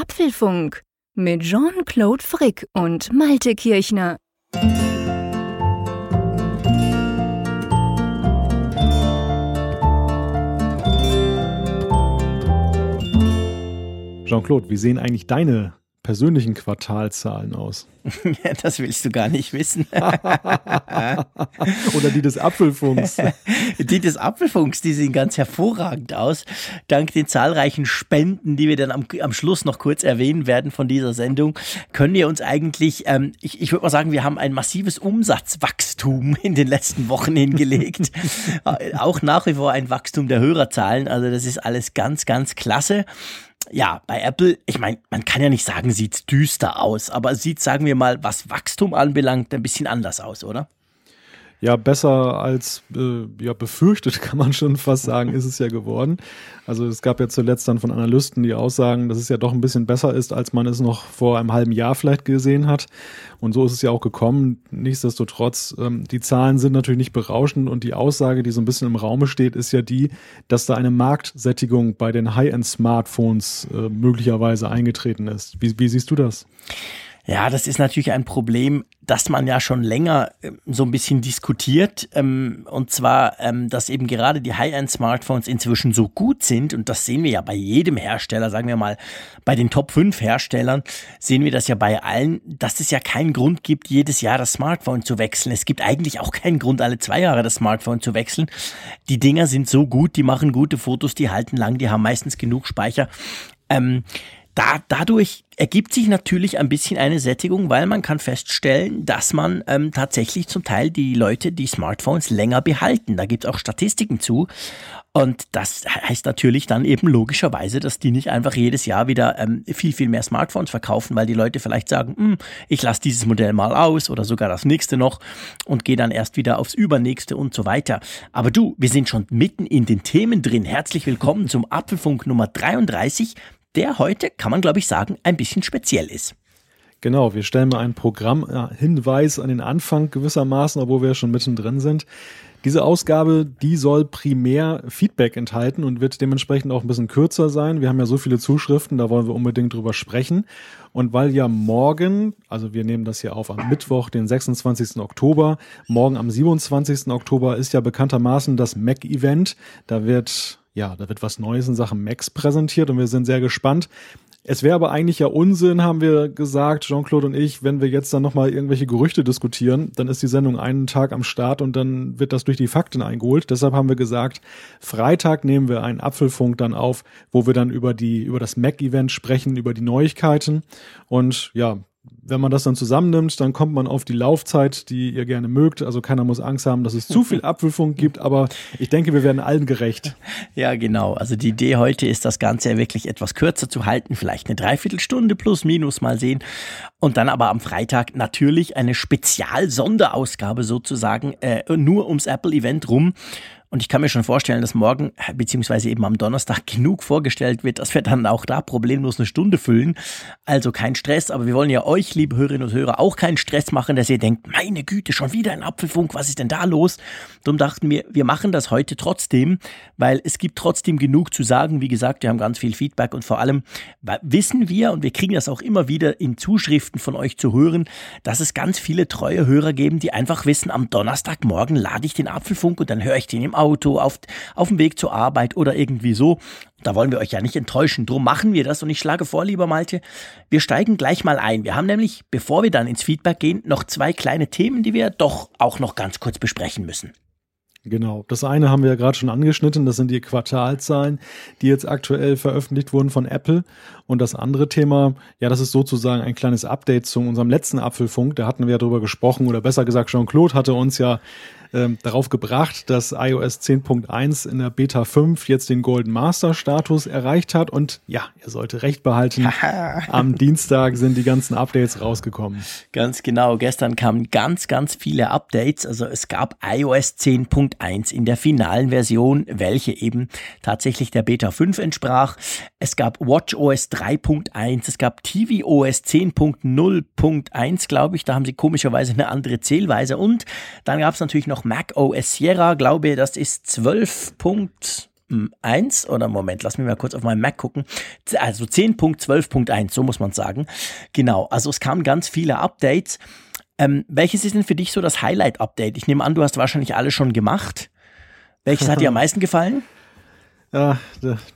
Apfelfunk mit Jean-Claude Frick und Malte Kirchner. Jean-Claude, wie sehen eigentlich deine persönlichen Quartalzahlen aus? Ja, das willst du gar nicht wissen. Oder die des Apfelfunks. Die des Apfelfunks, die sehen ganz hervorragend aus. Dank den zahlreichen Spenden, die wir dann am, am Schluss noch kurz erwähnen werden von dieser Sendung, können wir uns eigentlich, ähm, ich, ich würde mal sagen, wir haben ein massives Umsatzwachstum in den letzten Wochen hingelegt. Auch nach wie vor ein Wachstum der Hörerzahlen. Also das ist alles ganz, ganz klasse ja, bei Apple, ich meine, man kann ja nicht sagen, sieht düster aus, aber sieht, sagen wir mal, was Wachstum anbelangt, ein bisschen anders aus, oder? Ja, besser als äh, ja, befürchtet, kann man schon fast sagen, ist es ja geworden. Also es gab ja zuletzt dann von Analysten die Aussagen, dass es ja doch ein bisschen besser ist, als man es noch vor einem halben Jahr vielleicht gesehen hat. Und so ist es ja auch gekommen. Nichtsdestotrotz, ähm, die Zahlen sind natürlich nicht berauschend und die Aussage, die so ein bisschen im Raume steht, ist ja die, dass da eine Marktsättigung bei den High-End-Smartphones äh, möglicherweise eingetreten ist. Wie, wie siehst du das? Ja, das ist natürlich ein Problem, das man ja schon länger ähm, so ein bisschen diskutiert. Ähm, und zwar, ähm, dass eben gerade die High-End-Smartphones inzwischen so gut sind. Und das sehen wir ja bei jedem Hersteller, sagen wir mal, bei den Top 5 Herstellern sehen wir das ja bei allen, dass es ja keinen Grund gibt, jedes Jahr das Smartphone zu wechseln. Es gibt eigentlich auch keinen Grund, alle zwei Jahre das Smartphone zu wechseln. Die Dinger sind so gut, die machen gute Fotos, die halten lang, die haben meistens genug Speicher. Ähm, da, dadurch ergibt sich natürlich ein bisschen eine Sättigung, weil man kann feststellen, dass man ähm, tatsächlich zum Teil die Leute die Smartphones länger behalten. Da gibt es auch Statistiken zu. Und das heißt natürlich dann eben logischerweise, dass die nicht einfach jedes Jahr wieder ähm, viel, viel mehr Smartphones verkaufen, weil die Leute vielleicht sagen, hm, ich lasse dieses Modell mal aus oder sogar das nächste noch und gehe dann erst wieder aufs übernächste und so weiter. Aber du, wir sind schon mitten in den Themen drin. Herzlich willkommen zum Apfelfunk Nummer 33 der heute, kann man glaube ich sagen, ein bisschen speziell ist. Genau, wir stellen mal einen Programmhinweis an den Anfang gewissermaßen, obwohl wir schon mittendrin sind. Diese Ausgabe, die soll primär Feedback enthalten und wird dementsprechend auch ein bisschen kürzer sein. Wir haben ja so viele Zuschriften, da wollen wir unbedingt drüber sprechen. Und weil ja morgen, also wir nehmen das hier auf am Mittwoch, den 26. Oktober, morgen am 27. Oktober ist ja bekanntermaßen das Mac-Event. Da wird ja, da wird was Neues in Sachen Max präsentiert und wir sind sehr gespannt. Es wäre aber eigentlich ja Unsinn, haben wir gesagt, Jean-Claude und ich, wenn wir jetzt dann nochmal irgendwelche Gerüchte diskutieren, dann ist die Sendung einen Tag am Start und dann wird das durch die Fakten eingeholt. Deshalb haben wir gesagt, Freitag nehmen wir einen Apfelfunk dann auf, wo wir dann über die, über das Mac-Event sprechen, über die Neuigkeiten. Und ja, wenn man das dann zusammennimmt, dann kommt man auf die Laufzeit, die ihr gerne mögt. Also keiner muss Angst haben, dass es zu viel Apfelfunk gibt, aber ich denke, wir werden allen gerecht. Ja, genau. Also die Idee heute ist, das Ganze wirklich etwas kürzer zu halten, vielleicht eine Dreiviertelstunde plus minus mal sehen. Und dann aber am Freitag natürlich eine Spezial-Sonderausgabe sozusagen, äh, nur ums Apple-Event rum und ich kann mir schon vorstellen, dass morgen, beziehungsweise eben am Donnerstag, genug vorgestellt wird, dass wir dann auch da problemlos eine Stunde füllen. Also kein Stress, aber wir wollen ja euch, liebe Hörerinnen und Hörer, auch keinen Stress machen, dass ihr denkt, meine Güte, schon wieder ein Apfelfunk, was ist denn da los? Darum dachten wir, wir machen das heute trotzdem, weil es gibt trotzdem genug zu sagen. Wie gesagt, wir haben ganz viel Feedback und vor allem wissen wir, und wir kriegen das auch immer wieder in Zuschriften von euch zu hören, dass es ganz viele treue Hörer geben, die einfach wissen, am Donnerstagmorgen lade ich den Apfelfunk und dann höre ich den im Auto, auf, auf dem Weg zur Arbeit oder irgendwie so. Da wollen wir euch ja nicht enttäuschen. Drum machen wir das. Und ich schlage vor, lieber Malte, wir steigen gleich mal ein. Wir haben nämlich, bevor wir dann ins Feedback gehen, noch zwei kleine Themen, die wir doch auch noch ganz kurz besprechen müssen. Genau. Das eine haben wir ja gerade schon angeschnitten, das sind die Quartalzahlen, die jetzt aktuell veröffentlicht wurden von Apple. Und das andere Thema, ja, das ist sozusagen ein kleines Update zu unserem letzten Apfelfunk. Da hatten wir ja drüber gesprochen, oder besser gesagt, Jean-Claude hatte uns ja ähm, darauf gebracht, dass iOS 10.1 in der Beta 5 jetzt den Golden Master Status erreicht hat. Und ja, ihr sollte recht behalten. Am Dienstag sind die ganzen Updates rausgekommen. Ganz genau. Gestern kamen ganz, ganz viele Updates. Also es gab iOS 10.1 in der finalen Version, welche eben tatsächlich der Beta 5 entsprach. Es gab WatchOS 3.1, es gab tvOS 10.0.1, glaube ich. Da haben sie komischerweise eine andere Zählweise. Und dann gab es natürlich noch noch Mac OS Sierra, glaube, das ist 12. 10.1 oder Moment, lass mich mal kurz auf meinen Mac gucken. Also 10.12.1, so muss man sagen. Genau, also es kamen ganz viele Updates. Ähm, welches ist denn für dich so das Highlight-Update? Ich nehme an, du hast wahrscheinlich alle schon gemacht. Welches hat dir am meisten gefallen? Ja,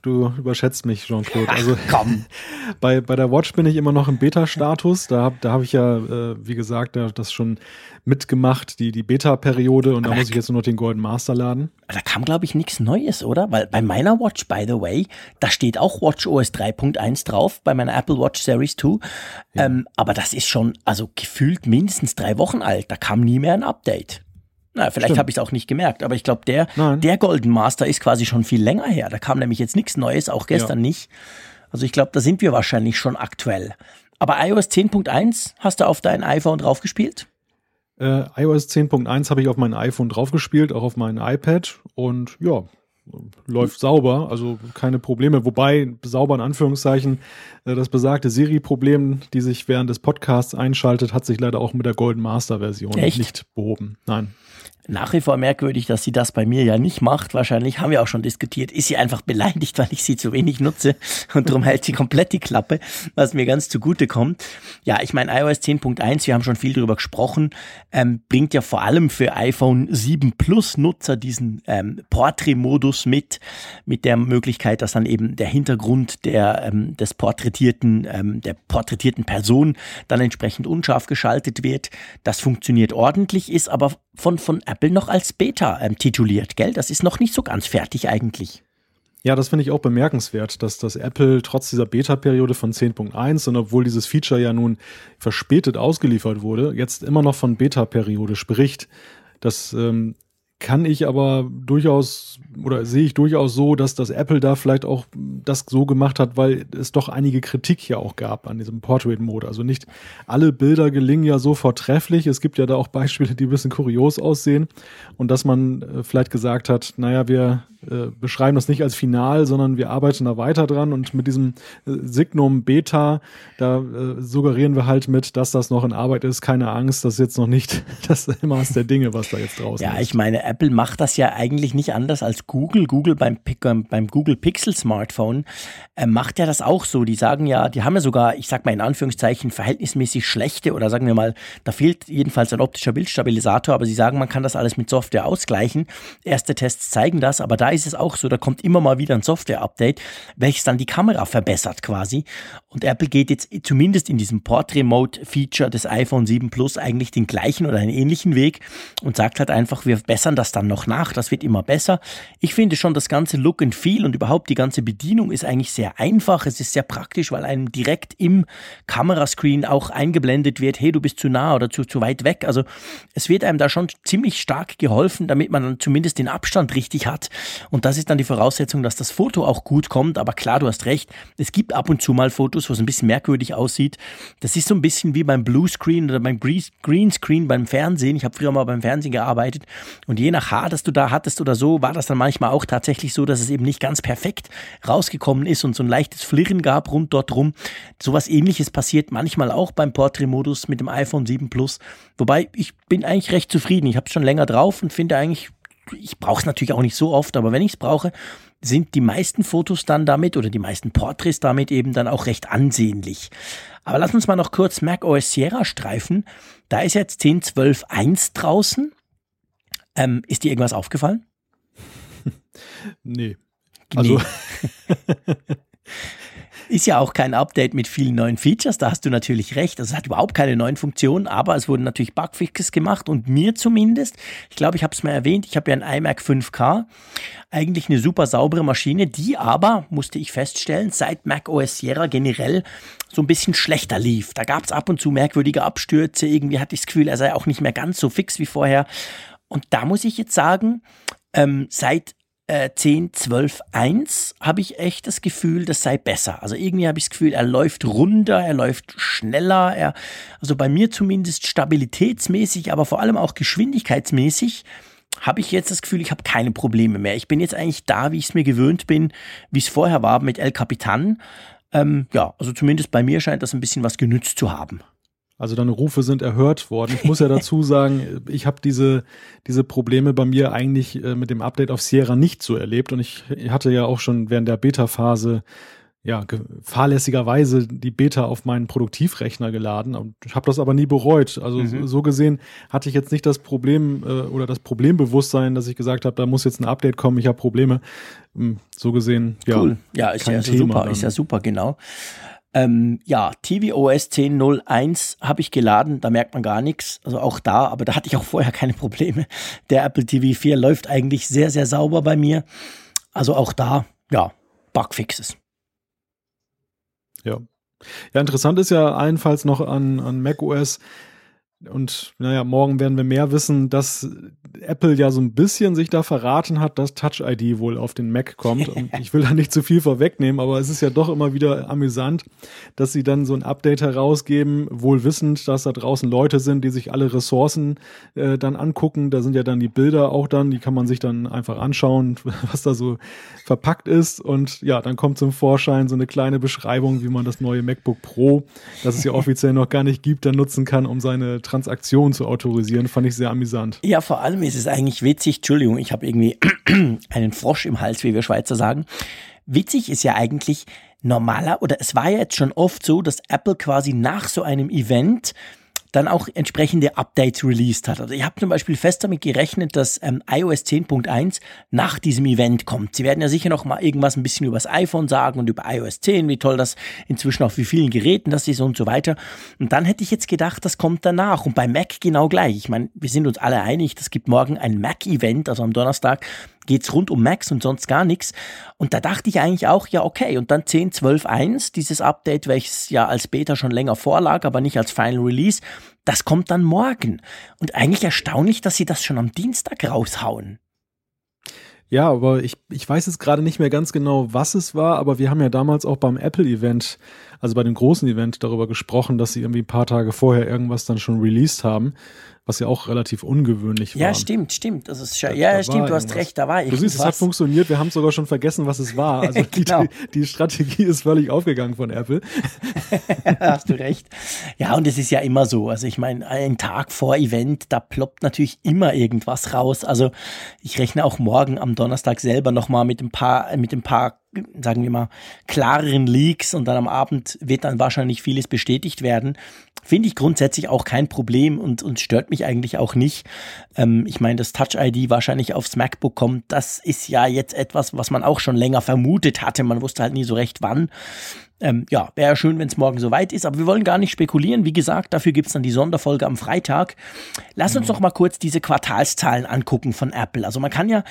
du überschätzt mich, Jean-Claude. Also komm. Bei, bei der Watch bin ich immer noch im Beta-Status. Da, da habe ich ja, äh, wie gesagt, das schon mitgemacht, die, die Beta-Periode, und Aber da muss ich jetzt nur noch den Golden Master laden. Da kam, glaube ich, nichts Neues, oder? Weil bei meiner Watch, by the way, da steht auch Watch OS 3.1 drauf, bei meiner Apple Watch Series 2. Ja. Ähm, aber das ist schon, also gefühlt mindestens drei Wochen alt. Da kam nie mehr ein Update. Na, vielleicht habe ich es auch nicht gemerkt, aber ich glaube, der, der Golden Master ist quasi schon viel länger her. Da kam nämlich jetzt nichts Neues, auch gestern ja. nicht. Also ich glaube, da sind wir wahrscheinlich schon aktuell. Aber iOS 10.1 hast du auf dein iPhone draufgespielt? Äh, iOS 10.1 habe ich auf mein iPhone draufgespielt, auch auf mein iPad und ja, läuft sauber, also keine Probleme. Wobei, sauber in Anführungszeichen, äh, das besagte Siri-Problem, die sich während des Podcasts einschaltet, hat sich leider auch mit der Golden Master-Version nicht behoben. Nein nach wie vor merkwürdig, dass sie das bei mir ja nicht macht. Wahrscheinlich haben wir auch schon diskutiert. Ist sie einfach beleidigt, weil ich sie zu wenig nutze und darum hält sie komplett die Klappe, was mir ganz zugute kommt. Ja, ich meine, iOS 10.1, wir haben schon viel darüber gesprochen, ähm, bringt ja vor allem für iPhone 7 Plus Nutzer diesen ähm, Portrait-Modus mit, mit der Möglichkeit, dass dann eben der Hintergrund der, ähm, des porträtierten, ähm, der porträtierten Person dann entsprechend unscharf geschaltet wird. Das funktioniert ordentlich, ist aber von, von Apple noch als Beta ähm, tituliert, gell? Das ist noch nicht so ganz fertig eigentlich. Ja, das finde ich auch bemerkenswert, dass das Apple trotz dieser Beta-Periode von 10.1 und obwohl dieses Feature ja nun verspätet ausgeliefert wurde, jetzt immer noch von Beta-Periode spricht. Das ähm, kann ich aber durchaus oder sehe ich durchaus so, dass das Apple da vielleicht auch das so gemacht hat, weil es doch einige Kritik ja auch gab an diesem Portrait-Mode. Also nicht alle Bilder gelingen ja so vortrefflich. Es gibt ja da auch Beispiele, die ein bisschen kurios aussehen und dass man äh, vielleicht gesagt hat, naja, wir äh, beschreiben das nicht als final, sondern wir arbeiten da weiter dran und mit diesem äh, Signum Beta, da äh, suggerieren wir halt mit, dass das noch in Arbeit ist. Keine Angst, das ist jetzt noch nicht das Maß der Dinge, was da jetzt draußen ist. Ja, ich meine, Apple macht das ja eigentlich nicht anders als Google. Google beim, beim Google Pixel Smartphone äh, macht ja das auch so. Die sagen ja, die haben ja sogar, ich sag mal in Anführungszeichen, verhältnismäßig schlechte oder sagen wir mal, da fehlt jedenfalls ein optischer Bildstabilisator, aber sie sagen, man kann das alles mit Software ausgleichen. Erste Tests zeigen das, aber da ist es auch so, da kommt immer mal wieder ein Software-Update, welches dann die Kamera verbessert quasi. Und Apple geht jetzt zumindest in diesem Portrait-Mode-Feature des iPhone 7 Plus eigentlich den gleichen oder einen ähnlichen Weg und sagt halt einfach, wir bessern das dann noch nach, das wird immer besser. Ich finde schon, das ganze Look and Feel und überhaupt die ganze Bedienung ist eigentlich sehr einfach, es ist sehr praktisch, weil einem direkt im Kamerascreen auch eingeblendet wird, hey, du bist zu nah oder zu, zu weit weg. Also es wird einem da schon ziemlich stark geholfen, damit man dann zumindest den Abstand richtig hat. Und das ist dann die Voraussetzung, dass das Foto auch gut kommt. Aber klar, du hast recht, es gibt ab und zu mal Fotos, wo es ein bisschen merkwürdig aussieht. Das ist so ein bisschen wie beim Bluescreen oder beim Greenscreen beim Fernsehen. Ich habe früher mal beim Fernsehen gearbeitet und je nach Haar, das du da hattest oder so, war das dann manchmal auch tatsächlich so, dass es eben nicht ganz perfekt rausgekommen ist und so ein leichtes Flirren gab rund dort rum. Sowas ähnliches passiert manchmal auch beim Portrait-Modus mit dem iPhone 7 Plus. Wobei ich bin eigentlich recht zufrieden. Ich habe es schon länger drauf und finde eigentlich, ich brauche es natürlich auch nicht so oft, aber wenn ich es brauche, sind die meisten Fotos dann damit oder die meisten Porträts damit eben dann auch recht ansehnlich. Aber lass uns mal noch kurz Mac OS Sierra streifen. Da ist jetzt 10.12.1 draußen. Ähm, ist dir irgendwas aufgefallen? nee. Also. Nee. Ist ja auch kein Update mit vielen neuen Features, da hast du natürlich recht. Also es hat überhaupt keine neuen Funktionen, aber es wurden natürlich Bugfixes gemacht und mir zumindest, ich glaube, ich habe es mal erwähnt, ich habe ja ein iMac 5K, eigentlich eine super saubere Maschine, die aber, musste ich feststellen, seit Mac OS Sierra generell so ein bisschen schlechter lief. Da gab es ab und zu merkwürdige Abstürze, irgendwie hatte ich das Gefühl, er sei auch nicht mehr ganz so fix wie vorher. Und da muss ich jetzt sagen, ähm, seit äh, 10, 12, 1 habe ich echt das Gefühl, das sei besser. Also irgendwie habe ich das Gefühl, er läuft runder, er läuft schneller, er, also bei mir zumindest stabilitätsmäßig, aber vor allem auch geschwindigkeitsmäßig habe ich jetzt das Gefühl, ich habe keine Probleme mehr. Ich bin jetzt eigentlich da, wie ich es mir gewöhnt bin, wie es vorher war mit El Capitan. Ähm, ja, also zumindest bei mir scheint das ein bisschen was genützt zu haben. Also deine Rufe sind erhört worden. Ich muss ja dazu sagen, ich habe diese, diese Probleme bei mir eigentlich äh, mit dem Update auf Sierra nicht so erlebt. Und ich hatte ja auch schon während der Beta-Phase ja, fahrlässigerweise die Beta auf meinen Produktivrechner geladen und habe das aber nie bereut. Also mhm. so gesehen hatte ich jetzt nicht das Problem äh, oder das Problembewusstsein, dass ich gesagt habe, da muss jetzt ein Update kommen, ich habe Probleme. Hm, so gesehen, ja. Cool. Ja, ist ja super, ist ja super, genau. Ähm, ja, tvOS 10.01 habe ich geladen, da merkt man gar nichts. Also auch da, aber da hatte ich auch vorher keine Probleme. Der Apple TV 4 läuft eigentlich sehr, sehr sauber bei mir. Also auch da, ja, Bugfixes. Ja. Ja, interessant ist ja allenfalls noch an, an macOS, und naja, morgen werden wir mehr wissen, dass Apple ja so ein bisschen sich da verraten hat, dass Touch ID wohl auf den Mac kommt. Und ich will da nicht zu viel vorwegnehmen, aber es ist ja doch immer wieder amüsant, dass sie dann so ein Update herausgeben, wohl wissend, dass da draußen Leute sind, die sich alle Ressourcen äh, dann angucken. Da sind ja dann die Bilder auch dann, die kann man sich dann einfach anschauen, was da so verpackt ist. Und ja, dann kommt zum Vorschein so eine kleine Beschreibung, wie man das neue MacBook Pro, das es ja offiziell noch gar nicht gibt, dann nutzen kann, um seine Transaktion zu autorisieren, fand ich sehr amüsant. Ja, vor allem ist es eigentlich witzig, Entschuldigung, ich habe irgendwie einen Frosch im Hals, wie wir Schweizer sagen. Witzig ist ja eigentlich normaler, oder es war ja jetzt schon oft so, dass Apple quasi nach so einem Event dann auch entsprechende Updates released hat. Also ich habe zum Beispiel fest damit gerechnet, dass ähm, iOS 10.1 nach diesem Event kommt. Sie werden ja sicher noch mal irgendwas ein bisschen über das iPhone sagen und über iOS 10, wie toll das inzwischen auf wie vielen Geräten das ist und so weiter. Und dann hätte ich jetzt gedacht, das kommt danach. Und bei Mac genau gleich. Ich meine, wir sind uns alle einig, es gibt morgen ein Mac-Event, also am Donnerstag geht's rund um Macs und sonst gar nichts. Und da dachte ich eigentlich auch, ja, okay, und dann 10.12.1, dieses Update, welches ja als Beta schon länger vorlag, aber nicht als Final Release, das kommt dann morgen. Und eigentlich erstaunlich, dass sie das schon am Dienstag raushauen. Ja, aber ich, ich weiß jetzt gerade nicht mehr ganz genau, was es war, aber wir haben ja damals auch beim Apple-Event, also bei dem großen Event, darüber gesprochen, dass sie irgendwie ein paar Tage vorher irgendwas dann schon released haben was ja auch relativ ungewöhnlich war. Ja, stimmt, stimmt. Das ist ja, ja stimmt, du hast recht, da war ich. Du siehst, es hat funktioniert, wir haben sogar schon vergessen, was es war. Also genau. die, die, Strategie ist völlig aufgegangen von Apple. hast du recht. Ja, und es ist ja immer so. Also ich meine, ein Tag vor Event, da ploppt natürlich immer irgendwas raus. Also ich rechne auch morgen am Donnerstag selber nochmal mit ein paar, mit ein paar sagen wir mal, klareren Leaks und dann am Abend wird dann wahrscheinlich vieles bestätigt werden. Finde ich grundsätzlich auch kein Problem und, und stört mich eigentlich auch nicht. Ähm, ich meine, das Touch-ID wahrscheinlich aufs MacBook kommt, das ist ja jetzt etwas, was man auch schon länger vermutet hatte. Man wusste halt nie so recht wann. Ähm, ja, wäre schön, wenn es morgen soweit ist, aber wir wollen gar nicht spekulieren. Wie gesagt, dafür gibt es dann die Sonderfolge am Freitag. Lass uns mhm. doch mal kurz diese Quartalszahlen angucken von Apple. Also man kann ja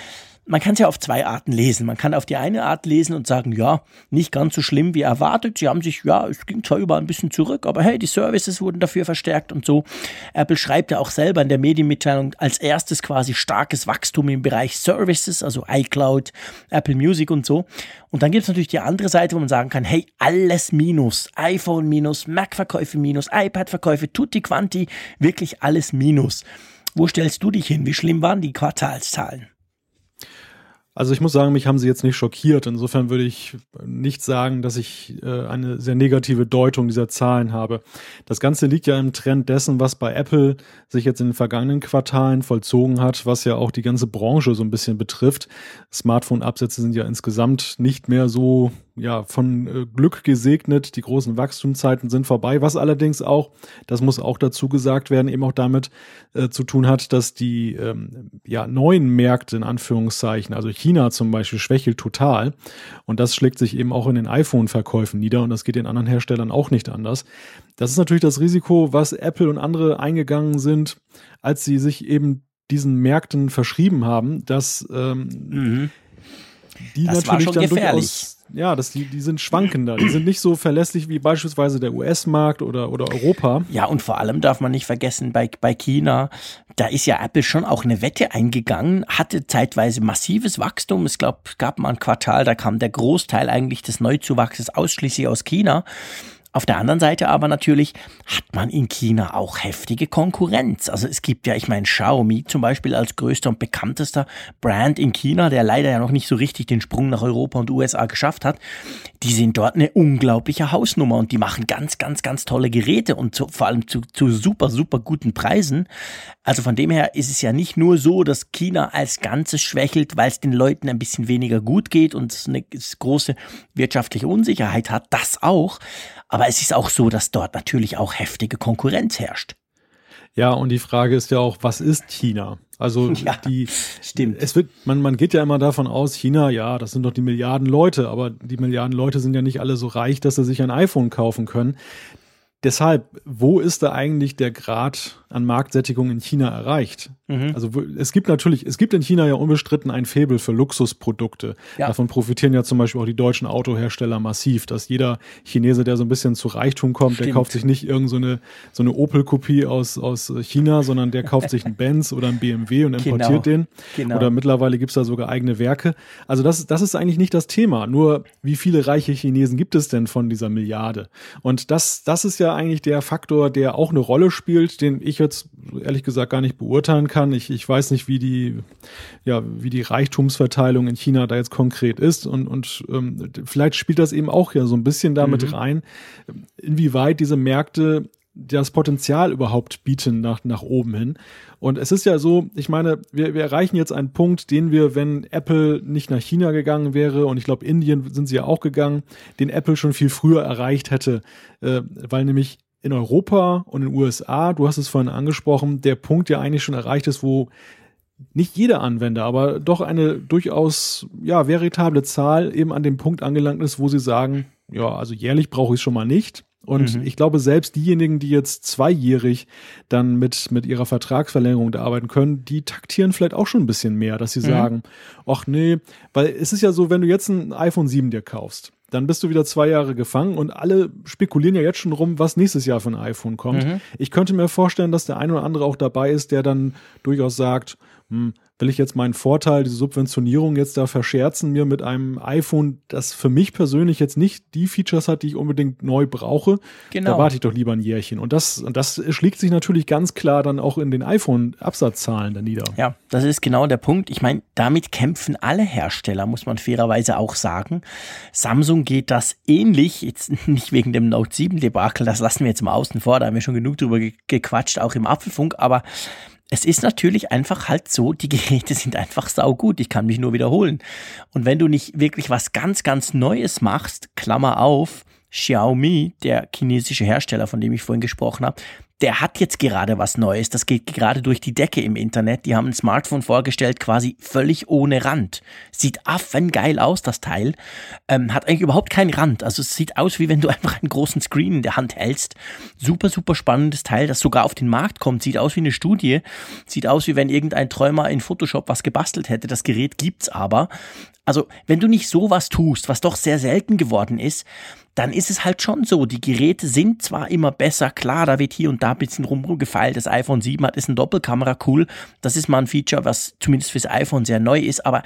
man kann es ja auf zwei Arten lesen. Man kann auf die eine Art lesen und sagen, ja, nicht ganz so schlimm wie erwartet. Sie haben sich, ja, es ging zwar überall ein bisschen zurück, aber hey, die Services wurden dafür verstärkt und so. Apple schreibt ja auch selber in der Medienmitteilung als erstes quasi starkes Wachstum im Bereich Services, also iCloud, Apple Music und so. Und dann gibt es natürlich die andere Seite, wo man sagen kann, hey, alles minus, iPhone minus, Mac-Verkäufe minus, iPad-Verkäufe, tutti quanti, wirklich alles minus. Wo stellst du dich hin? Wie schlimm waren die Quartalszahlen? Also ich muss sagen, mich haben sie jetzt nicht schockiert. Insofern würde ich nicht sagen, dass ich äh, eine sehr negative Deutung dieser Zahlen habe. Das Ganze liegt ja im Trend dessen, was bei Apple sich jetzt in den vergangenen Quartalen vollzogen hat, was ja auch die ganze Branche so ein bisschen betrifft. Smartphone-Absätze sind ja insgesamt nicht mehr so ja, von äh, Glück gesegnet. Die großen Wachstumszeiten sind vorbei, was allerdings auch, das muss auch dazu gesagt werden, eben auch damit äh, zu tun hat, dass die ähm, ja, neuen Märkte in Anführungszeichen, also China zum Beispiel, schwächelt total. Und das schlägt sich eben auch in den iPhone-Verkäufen nieder und das geht den anderen Herstellern auch nicht anders. Das ist natürlich das Risiko, was Apple und andere eingegangen sind, als sie sich eben diesen Märkten verschrieben haben, dass ähm, mhm. die das natürlich dann gefährlich. durchaus ja, das, die, die sind schwankender. Die sind nicht so verlässlich wie beispielsweise der US-Markt oder, oder Europa. Ja, und vor allem darf man nicht vergessen, bei, bei China, da ist ja Apple schon auch eine Wette eingegangen, hatte zeitweise massives Wachstum. Es gab mal ein Quartal, da kam der Großteil eigentlich des Neuzuwachses ausschließlich aus China. Auf der anderen Seite aber natürlich hat man in China auch heftige Konkurrenz. Also es gibt ja, ich meine, Xiaomi zum Beispiel als größter und bekanntester Brand in China, der leider ja noch nicht so richtig den Sprung nach Europa und USA geschafft hat. Die sind dort eine unglaubliche Hausnummer und die machen ganz, ganz, ganz tolle Geräte und zu, vor allem zu, zu super, super guten Preisen. Also von dem her ist es ja nicht nur so, dass China als Ganzes schwächelt, weil es den Leuten ein bisschen weniger gut geht und es eine große wirtschaftliche Unsicherheit hat. Das auch. Aber es ist auch so, dass dort natürlich auch heftige Konkurrenz herrscht. Ja, und die Frage ist ja auch, was ist China? Also ja, die stimmt. Es wird, man, man geht ja immer davon aus, China, ja, das sind doch die Milliarden Leute, aber die Milliarden Leute sind ja nicht alle so reich, dass sie sich ein iPhone kaufen können. Deshalb, wo ist da eigentlich der Grad an Marktsättigung in China erreicht? Mhm. Also es gibt natürlich, es gibt in China ja unbestritten ein Faible für Luxusprodukte. Ja. Davon profitieren ja zum Beispiel auch die deutschen Autohersteller massiv, dass jeder Chinese, der so ein bisschen zu Reichtum kommt, Stimmt. der kauft sich nicht irgendeine so eine, so eine Opel-Kopie aus, aus China, sondern der kauft sich einen Benz oder einen BMW und importiert genau. den. Genau. Oder mittlerweile gibt's da sogar eigene Werke. Also das, das ist eigentlich nicht das Thema. Nur wie viele reiche Chinesen gibt es denn von dieser Milliarde? Und das, das ist ja eigentlich der Faktor, der auch eine Rolle spielt, den ich jetzt ehrlich gesagt gar nicht beurteilen kann. Ich, ich weiß nicht, wie die, ja, wie die Reichtumsverteilung in China da jetzt konkret ist und, und ähm, vielleicht spielt das eben auch ja so ein bisschen damit mhm. rein, inwieweit diese Märkte das Potenzial überhaupt bieten nach, nach oben hin. Und es ist ja so, ich meine, wir, wir erreichen jetzt einen Punkt, den wir, wenn Apple nicht nach China gegangen wäre, und ich glaube, Indien sind sie ja auch gegangen, den Apple schon viel früher erreicht hätte, äh, weil nämlich in Europa und in den USA, du hast es vorhin angesprochen, der Punkt ja eigentlich schon erreicht ist, wo nicht jeder Anwender, aber doch eine durchaus ja veritable Zahl eben an dem Punkt angelangt ist, wo sie sagen, ja, also jährlich brauche ich es schon mal nicht. Und mhm. ich glaube, selbst diejenigen, die jetzt zweijährig dann mit, mit ihrer Vertragsverlängerung da arbeiten können, die taktieren vielleicht auch schon ein bisschen mehr, dass sie mhm. sagen, ach nee, weil es ist ja so, wenn du jetzt ein iPhone 7 dir kaufst, dann bist du wieder zwei Jahre gefangen und alle spekulieren ja jetzt schon rum, was nächstes Jahr für ein iPhone kommt. Mhm. Ich könnte mir vorstellen, dass der eine oder andere auch dabei ist, der dann durchaus sagt, hm, will ich jetzt meinen Vorteil, diese Subventionierung jetzt da verscherzen, mir mit einem iPhone, das für mich persönlich jetzt nicht die Features hat, die ich unbedingt neu brauche. Genau. Da warte ich doch lieber ein Jährchen. Und das, und das schlägt sich natürlich ganz klar dann auch in den iPhone-Absatzzahlen dann nieder. Ja, das ist genau der Punkt. Ich meine, damit kämpfen alle Hersteller, muss man fairerweise auch sagen. Samsung geht das ähnlich, jetzt nicht wegen dem Note 7 Debakel, das lassen wir jetzt mal außen vor, da haben wir schon genug drüber gequatscht, auch im Apfelfunk, aber es ist natürlich einfach halt so, die Geräte sind einfach saugut. Ich kann mich nur wiederholen. Und wenn du nicht wirklich was ganz, ganz Neues machst, Klammer auf, Xiaomi, der chinesische Hersteller, von dem ich vorhin gesprochen habe, der hat jetzt gerade was Neues. Das geht gerade durch die Decke im Internet. Die haben ein Smartphone vorgestellt, quasi völlig ohne Rand. Sieht affengeil aus, das Teil. Ähm, hat eigentlich überhaupt keinen Rand. Also es sieht aus, wie wenn du einfach einen großen Screen in der Hand hältst. Super, super spannendes Teil, das sogar auf den Markt kommt. Sieht aus wie eine Studie. Sieht aus, wie wenn irgendein Träumer in Photoshop was gebastelt hätte. Das Gerät gibt's aber. Also, wenn du nicht sowas tust, was doch sehr selten geworden ist, dann ist es halt schon so. Die Geräte sind zwar immer besser, klar, da wird hier und da ein bisschen rumgefeilt. Das iPhone 7 hat ist ein Doppelkamera, cool. Das ist mal ein Feature, was zumindest fürs iPhone sehr neu ist, aber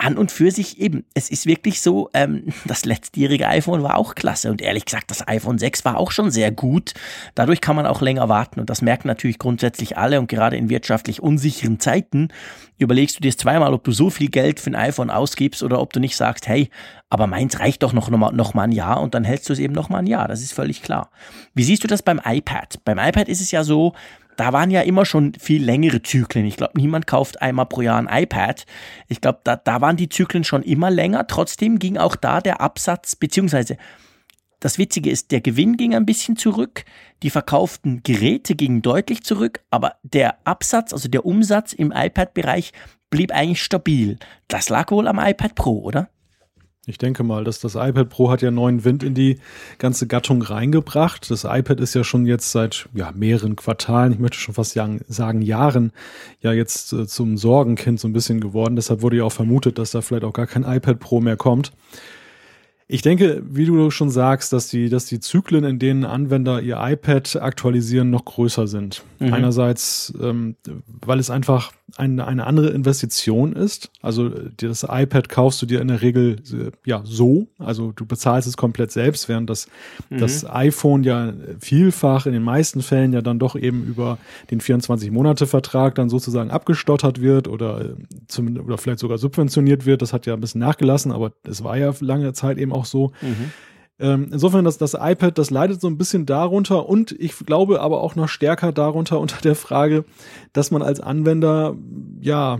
an und für sich eben, es ist wirklich so, ähm, das letztjährige iPhone war auch klasse und ehrlich gesagt, das iPhone 6 war auch schon sehr gut. Dadurch kann man auch länger warten und das merken natürlich grundsätzlich alle und gerade in wirtschaftlich unsicheren Zeiten überlegst du dir zweimal, ob du so viel Geld für ein iPhone ausgibst oder ob du nicht sagst, hey, aber meins reicht doch noch, noch, noch mal ein Jahr und dann hältst du es eben noch mal ein Jahr. Das ist völlig klar. Wie siehst du das beim iPad? Beim iPad ist es ja so, da waren ja immer schon viel längere Zyklen. Ich glaube, niemand kauft einmal pro Jahr ein iPad. Ich glaube, da, da waren die Zyklen schon immer länger. Trotzdem ging auch da der Absatz, beziehungsweise das Witzige ist, der Gewinn ging ein bisschen zurück, die verkauften Geräte gingen deutlich zurück, aber der Absatz, also der Umsatz im iPad-Bereich blieb eigentlich stabil. Das lag wohl am iPad Pro, oder? Ich denke mal, dass das iPad Pro hat ja neuen Wind in die ganze Gattung reingebracht. Das iPad ist ja schon jetzt seit ja, mehreren Quartalen, ich möchte schon fast sagen Jahren, ja jetzt äh, zum Sorgenkind so ein bisschen geworden. Deshalb wurde ja auch vermutet, dass da vielleicht auch gar kein iPad Pro mehr kommt. Ich denke, wie du schon sagst, dass die, dass die Zyklen, in denen Anwender ihr iPad aktualisieren, noch größer sind. Mhm. Einerseits, ähm, weil es einfach eine, eine andere Investition ist. Also das iPad kaufst du dir in der Regel ja so, also du bezahlst es komplett selbst, während das, mhm. das iPhone ja vielfach in den meisten Fällen ja dann doch eben über den 24-Monate-Vertrag dann sozusagen abgestottert wird oder, äh, zum, oder vielleicht sogar subventioniert wird. Das hat ja ein bisschen nachgelassen, aber es war ja lange Zeit eben auch so. Mhm. Ähm, insofern, das, das iPad, das leidet so ein bisschen darunter und ich glaube aber auch noch stärker darunter unter der Frage, dass man als Anwender, ja,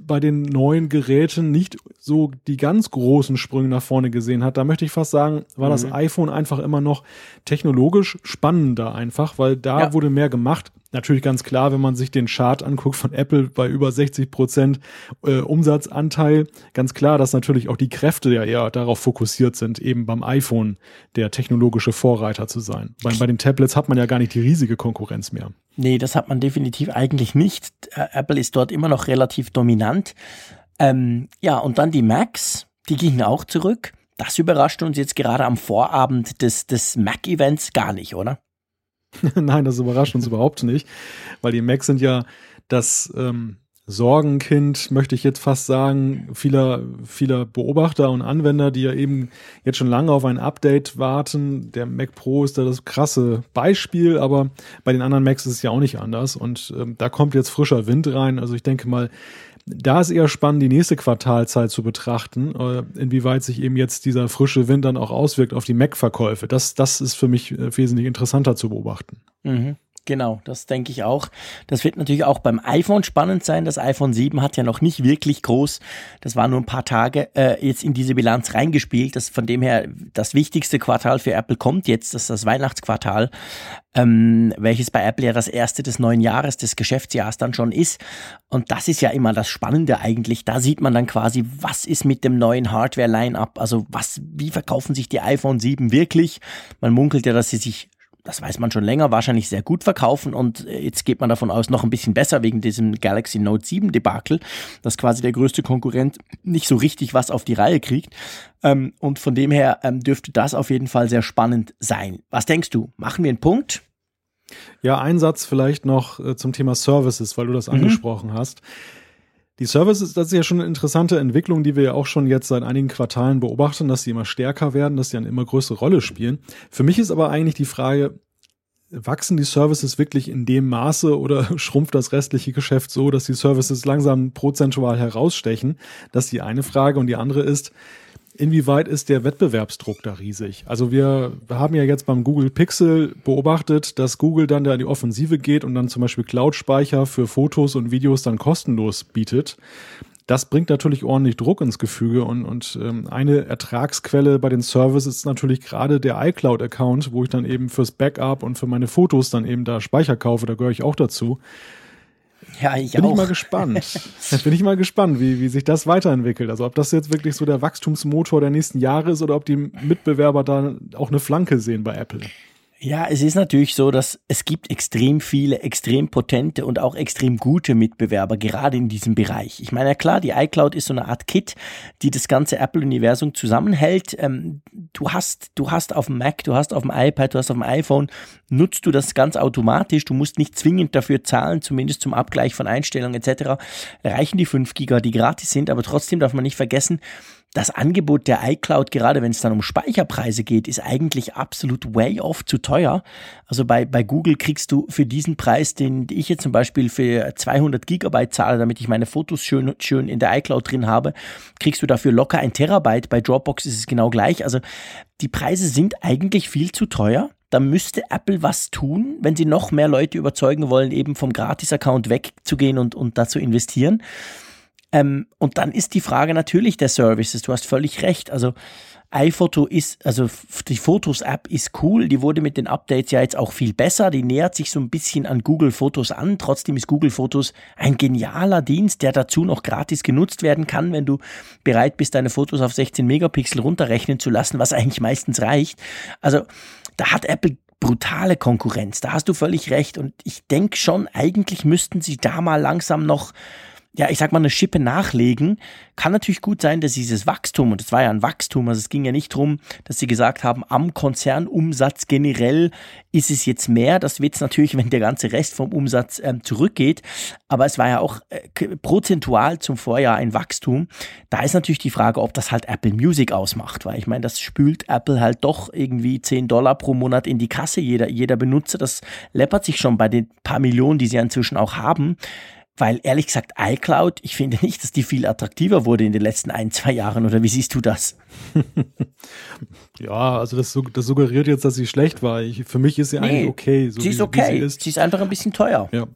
bei den neuen Geräten nicht so die ganz großen Sprünge nach vorne gesehen hat. Da möchte ich fast sagen, war mhm. das iPhone einfach immer noch technologisch spannender einfach, weil da ja. wurde mehr gemacht. Natürlich ganz klar, wenn man sich den Chart anguckt von Apple bei über 60 Prozent äh, Umsatzanteil, ganz klar, dass natürlich auch die Kräfte ja eher darauf fokussiert sind, eben beim iPhone der technologische Vorreiter zu sein. Bei, bei den Tablets hat man ja gar nicht die riesige Konkurrenz mehr. Nee, das hat man definitiv eigentlich nicht. Äh, Apple ist dort immer noch relativ dominant. Ähm, ja, und dann die Macs, die gingen auch zurück. Das überrascht uns jetzt gerade am Vorabend des, des Mac-Events gar nicht, oder? Nein, das überrascht uns überhaupt nicht, weil die Macs sind ja das ähm, Sorgenkind, möchte ich jetzt fast sagen, vieler, vieler Beobachter und Anwender, die ja eben jetzt schon lange auf ein Update warten. Der Mac Pro ist da das krasse Beispiel, aber bei den anderen Macs ist es ja auch nicht anders. Und ähm, da kommt jetzt frischer Wind rein. Also ich denke mal, da ist eher spannend, die nächste Quartalzeit zu betrachten, äh, inwieweit sich eben jetzt dieser frische Wind dann auch auswirkt auf die Mac-Verkäufe. Das, das ist für mich äh, wesentlich interessanter zu beobachten. Mhm. Genau, das denke ich auch. Das wird natürlich auch beim iPhone spannend sein. Das iPhone 7 hat ja noch nicht wirklich groß, das war nur ein paar Tage, äh, jetzt in diese Bilanz reingespielt. Das von dem her das wichtigste Quartal für Apple kommt jetzt, das ist das Weihnachtsquartal, ähm, welches bei Apple ja das erste des neuen Jahres, des Geschäftsjahres dann schon ist. Und das ist ja immer das Spannende eigentlich. Da sieht man dann quasi, was ist mit dem neuen Hardware-Line-up? Also was, wie verkaufen sich die iPhone 7 wirklich? Man munkelt ja, dass sie sich das weiß man schon länger, wahrscheinlich sehr gut verkaufen und äh, jetzt geht man davon aus, noch ein bisschen besser wegen diesem Galaxy Note 7 Debakel, dass quasi der größte Konkurrent nicht so richtig was auf die Reihe kriegt. Ähm, und von dem her ähm, dürfte das auf jeden Fall sehr spannend sein. Was denkst du? Machen wir einen Punkt? Ja, ein Satz vielleicht noch äh, zum Thema Services, weil du das mhm. angesprochen hast. Die Services, das ist ja schon eine interessante Entwicklung, die wir ja auch schon jetzt seit einigen Quartalen beobachten, dass sie immer stärker werden, dass sie eine immer größere Rolle spielen. Für mich ist aber eigentlich die Frage, wachsen die Services wirklich in dem Maße oder schrumpft das restliche Geschäft so, dass die Services langsam prozentual herausstechen? Das ist die eine Frage. Und die andere ist, inwieweit ist der Wettbewerbsdruck da riesig? Also wir haben ja jetzt beim Google Pixel beobachtet, dass Google dann da in die Offensive geht und dann zum Beispiel Cloud-Speicher für Fotos und Videos dann kostenlos bietet. Das bringt natürlich ordentlich Druck ins Gefüge und, und ähm, eine Ertragsquelle bei den Services ist natürlich gerade der iCloud-Account, wo ich dann eben fürs Backup und für meine Fotos dann eben da Speicher kaufe, da gehöre ich auch dazu. Ja, ich Bin auch. ich mal gespannt. Bin ich mal gespannt, wie, wie sich das weiterentwickelt. Also ob das jetzt wirklich so der Wachstumsmotor der nächsten Jahre ist oder ob die Mitbewerber da auch eine Flanke sehen bei Apple. Ja, es ist natürlich so, dass es gibt extrem viele, extrem potente und auch extrem gute Mitbewerber, gerade in diesem Bereich. Ich meine, ja klar, die iCloud ist so eine Art Kit, die das ganze Apple-Universum zusammenhält. Ähm, du hast, du hast auf dem Mac, du hast auf dem iPad, du hast auf dem iPhone, nutzt du das ganz automatisch. Du musst nicht zwingend dafür zahlen, zumindest zum Abgleich von Einstellungen etc. Reichen die 5 Giga, die gratis sind, aber trotzdem darf man nicht vergessen, das Angebot der iCloud, gerade wenn es dann um Speicherpreise geht, ist eigentlich absolut way off zu teuer. Also bei, bei Google kriegst du für diesen Preis, den ich jetzt zum Beispiel für 200 Gigabyte zahle, damit ich meine Fotos schön, schön in der iCloud drin habe, kriegst du dafür locker ein Terabyte. Bei Dropbox ist es genau gleich. Also die Preise sind eigentlich viel zu teuer. Da müsste Apple was tun, wenn sie noch mehr Leute überzeugen wollen, eben vom Gratis-Account wegzugehen und, und da investieren. Ähm, und dann ist die Frage natürlich der Services. Du hast völlig recht. Also iPhoto ist, also die Fotos-App ist cool. Die wurde mit den Updates ja jetzt auch viel besser. Die nähert sich so ein bisschen an Google Fotos an. Trotzdem ist Google Fotos ein genialer Dienst, der dazu noch gratis genutzt werden kann, wenn du bereit bist, deine Fotos auf 16 Megapixel runterrechnen zu lassen, was eigentlich meistens reicht. Also da hat Apple brutale Konkurrenz. Da hast du völlig recht. Und ich denke schon, eigentlich müssten sie da mal langsam noch ja, ich sag mal, eine Schippe nachlegen. Kann natürlich gut sein, dass dieses Wachstum, und es war ja ein Wachstum, also es ging ja nicht drum, dass sie gesagt haben, am Konzernumsatz generell ist es jetzt mehr. Das wird es natürlich, wenn der ganze Rest vom Umsatz ähm, zurückgeht. Aber es war ja auch äh, prozentual zum Vorjahr ein Wachstum. Da ist natürlich die Frage, ob das halt Apple Music ausmacht, weil ich meine, das spült Apple halt doch irgendwie 10 Dollar pro Monat in die Kasse. Jeder, jeder Benutzer, das läppert sich schon bei den paar Millionen, die sie inzwischen auch haben. Weil ehrlich gesagt, iCloud, ich finde nicht, dass die viel attraktiver wurde in den letzten ein, zwei Jahren. Oder wie siehst du das? ja, also das, das, suggeriert jetzt, dass sie schlecht war. Ich, für mich ist sie nee, eigentlich okay. So sie ist okay. Sie ist. sie ist einfach ein bisschen teuer. Ja.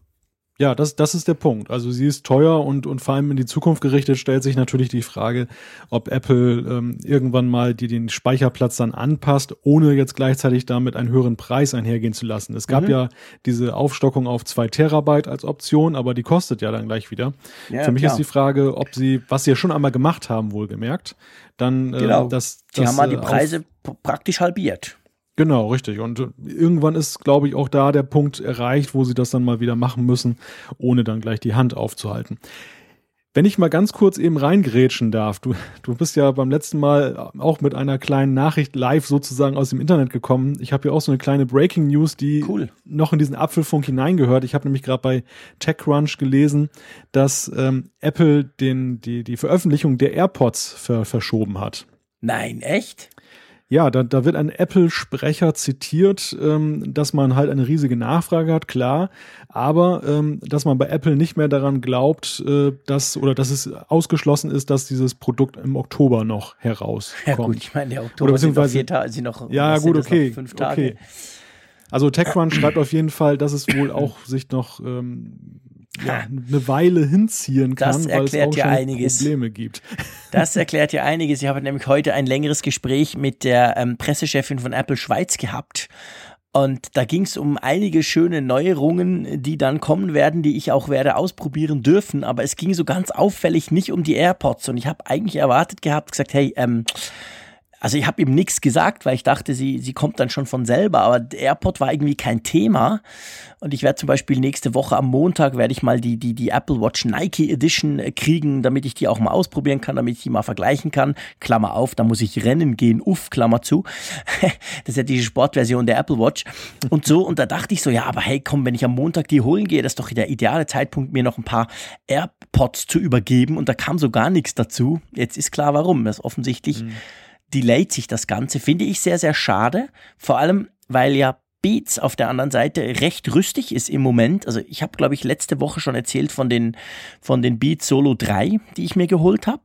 Ja, das, das ist der Punkt. Also sie ist teuer und, und vor allem in die Zukunft gerichtet stellt sich natürlich die Frage, ob Apple ähm, irgendwann mal die, den Speicherplatz dann anpasst, ohne jetzt gleichzeitig damit einen höheren Preis einhergehen zu lassen. Es gab mhm. ja diese Aufstockung auf zwei Terabyte als Option, aber die kostet ja dann gleich wieder. Ja, Für mich klar. ist die Frage, ob sie, was sie ja schon einmal gemacht haben, wohlgemerkt, dann äh, genau. das, das. Sie haben mal die äh, Preise praktisch halbiert. Genau, richtig. Und äh, irgendwann ist, glaube ich, auch da der Punkt erreicht, wo sie das dann mal wieder machen müssen, ohne dann gleich die Hand aufzuhalten. Wenn ich mal ganz kurz eben reingrätschen darf, du, du bist ja beim letzten Mal auch mit einer kleinen Nachricht live sozusagen aus dem Internet gekommen. Ich habe hier auch so eine kleine Breaking News, die cool. noch in diesen Apfelfunk hineingehört. Ich habe nämlich gerade bei TechCrunch gelesen, dass ähm, Apple den, die, die Veröffentlichung der AirPods ver, verschoben hat. Nein, echt? Ja, da, da wird ein Apple-Sprecher zitiert, ähm, dass man halt eine riesige Nachfrage hat, klar, aber ähm, dass man bei Apple nicht mehr daran glaubt, äh, dass oder dass es ausgeschlossen ist, dass dieses Produkt im Oktober noch herauskommt. Ja gut, ich meine, der Oktober oder sind noch vier Tage, noch, ja gut, okay, fünf Tage. Okay. Also TechCrunch schreibt auf jeden Fall, dass es wohl auch sich noch ähm, ja, eine Weile hinziehen kann, das erklärt weil es auch ja einiges. Probleme gibt. Das erklärt ja einiges. Ich habe nämlich heute ein längeres Gespräch mit der ähm, Pressechefin von Apple Schweiz gehabt. Und da ging es um einige schöne Neuerungen, die dann kommen werden, die ich auch werde ausprobieren dürfen. Aber es ging so ganz auffällig nicht um die AirPods. Und ich habe eigentlich erwartet gehabt, gesagt, hey, ähm, also ich habe ihm nichts gesagt, weil ich dachte, sie, sie kommt dann schon von selber, aber AirPod war irgendwie kein Thema. Und ich werde zum Beispiel nächste Woche am Montag werde ich mal die, die, die Apple Watch Nike Edition äh, kriegen, damit ich die auch mal ausprobieren kann, damit ich die mal vergleichen kann. Klammer auf, da muss ich rennen gehen, uff, Klammer zu. das ist ja die Sportversion der Apple Watch. Und so, und da dachte ich so, ja, aber hey, komm, wenn ich am Montag die holen gehe, das ist doch der ideale Zeitpunkt, mir noch ein paar AirPods zu übergeben. Und da kam so gar nichts dazu. Jetzt ist klar, warum. Das offensichtlich. Mhm delayt sich das Ganze, finde ich sehr, sehr schade. Vor allem, weil ja Beats auf der anderen Seite recht rüstig ist im Moment. Also ich habe, glaube ich, letzte Woche schon erzählt von den, von den Beats Solo 3, die ich mir geholt habe.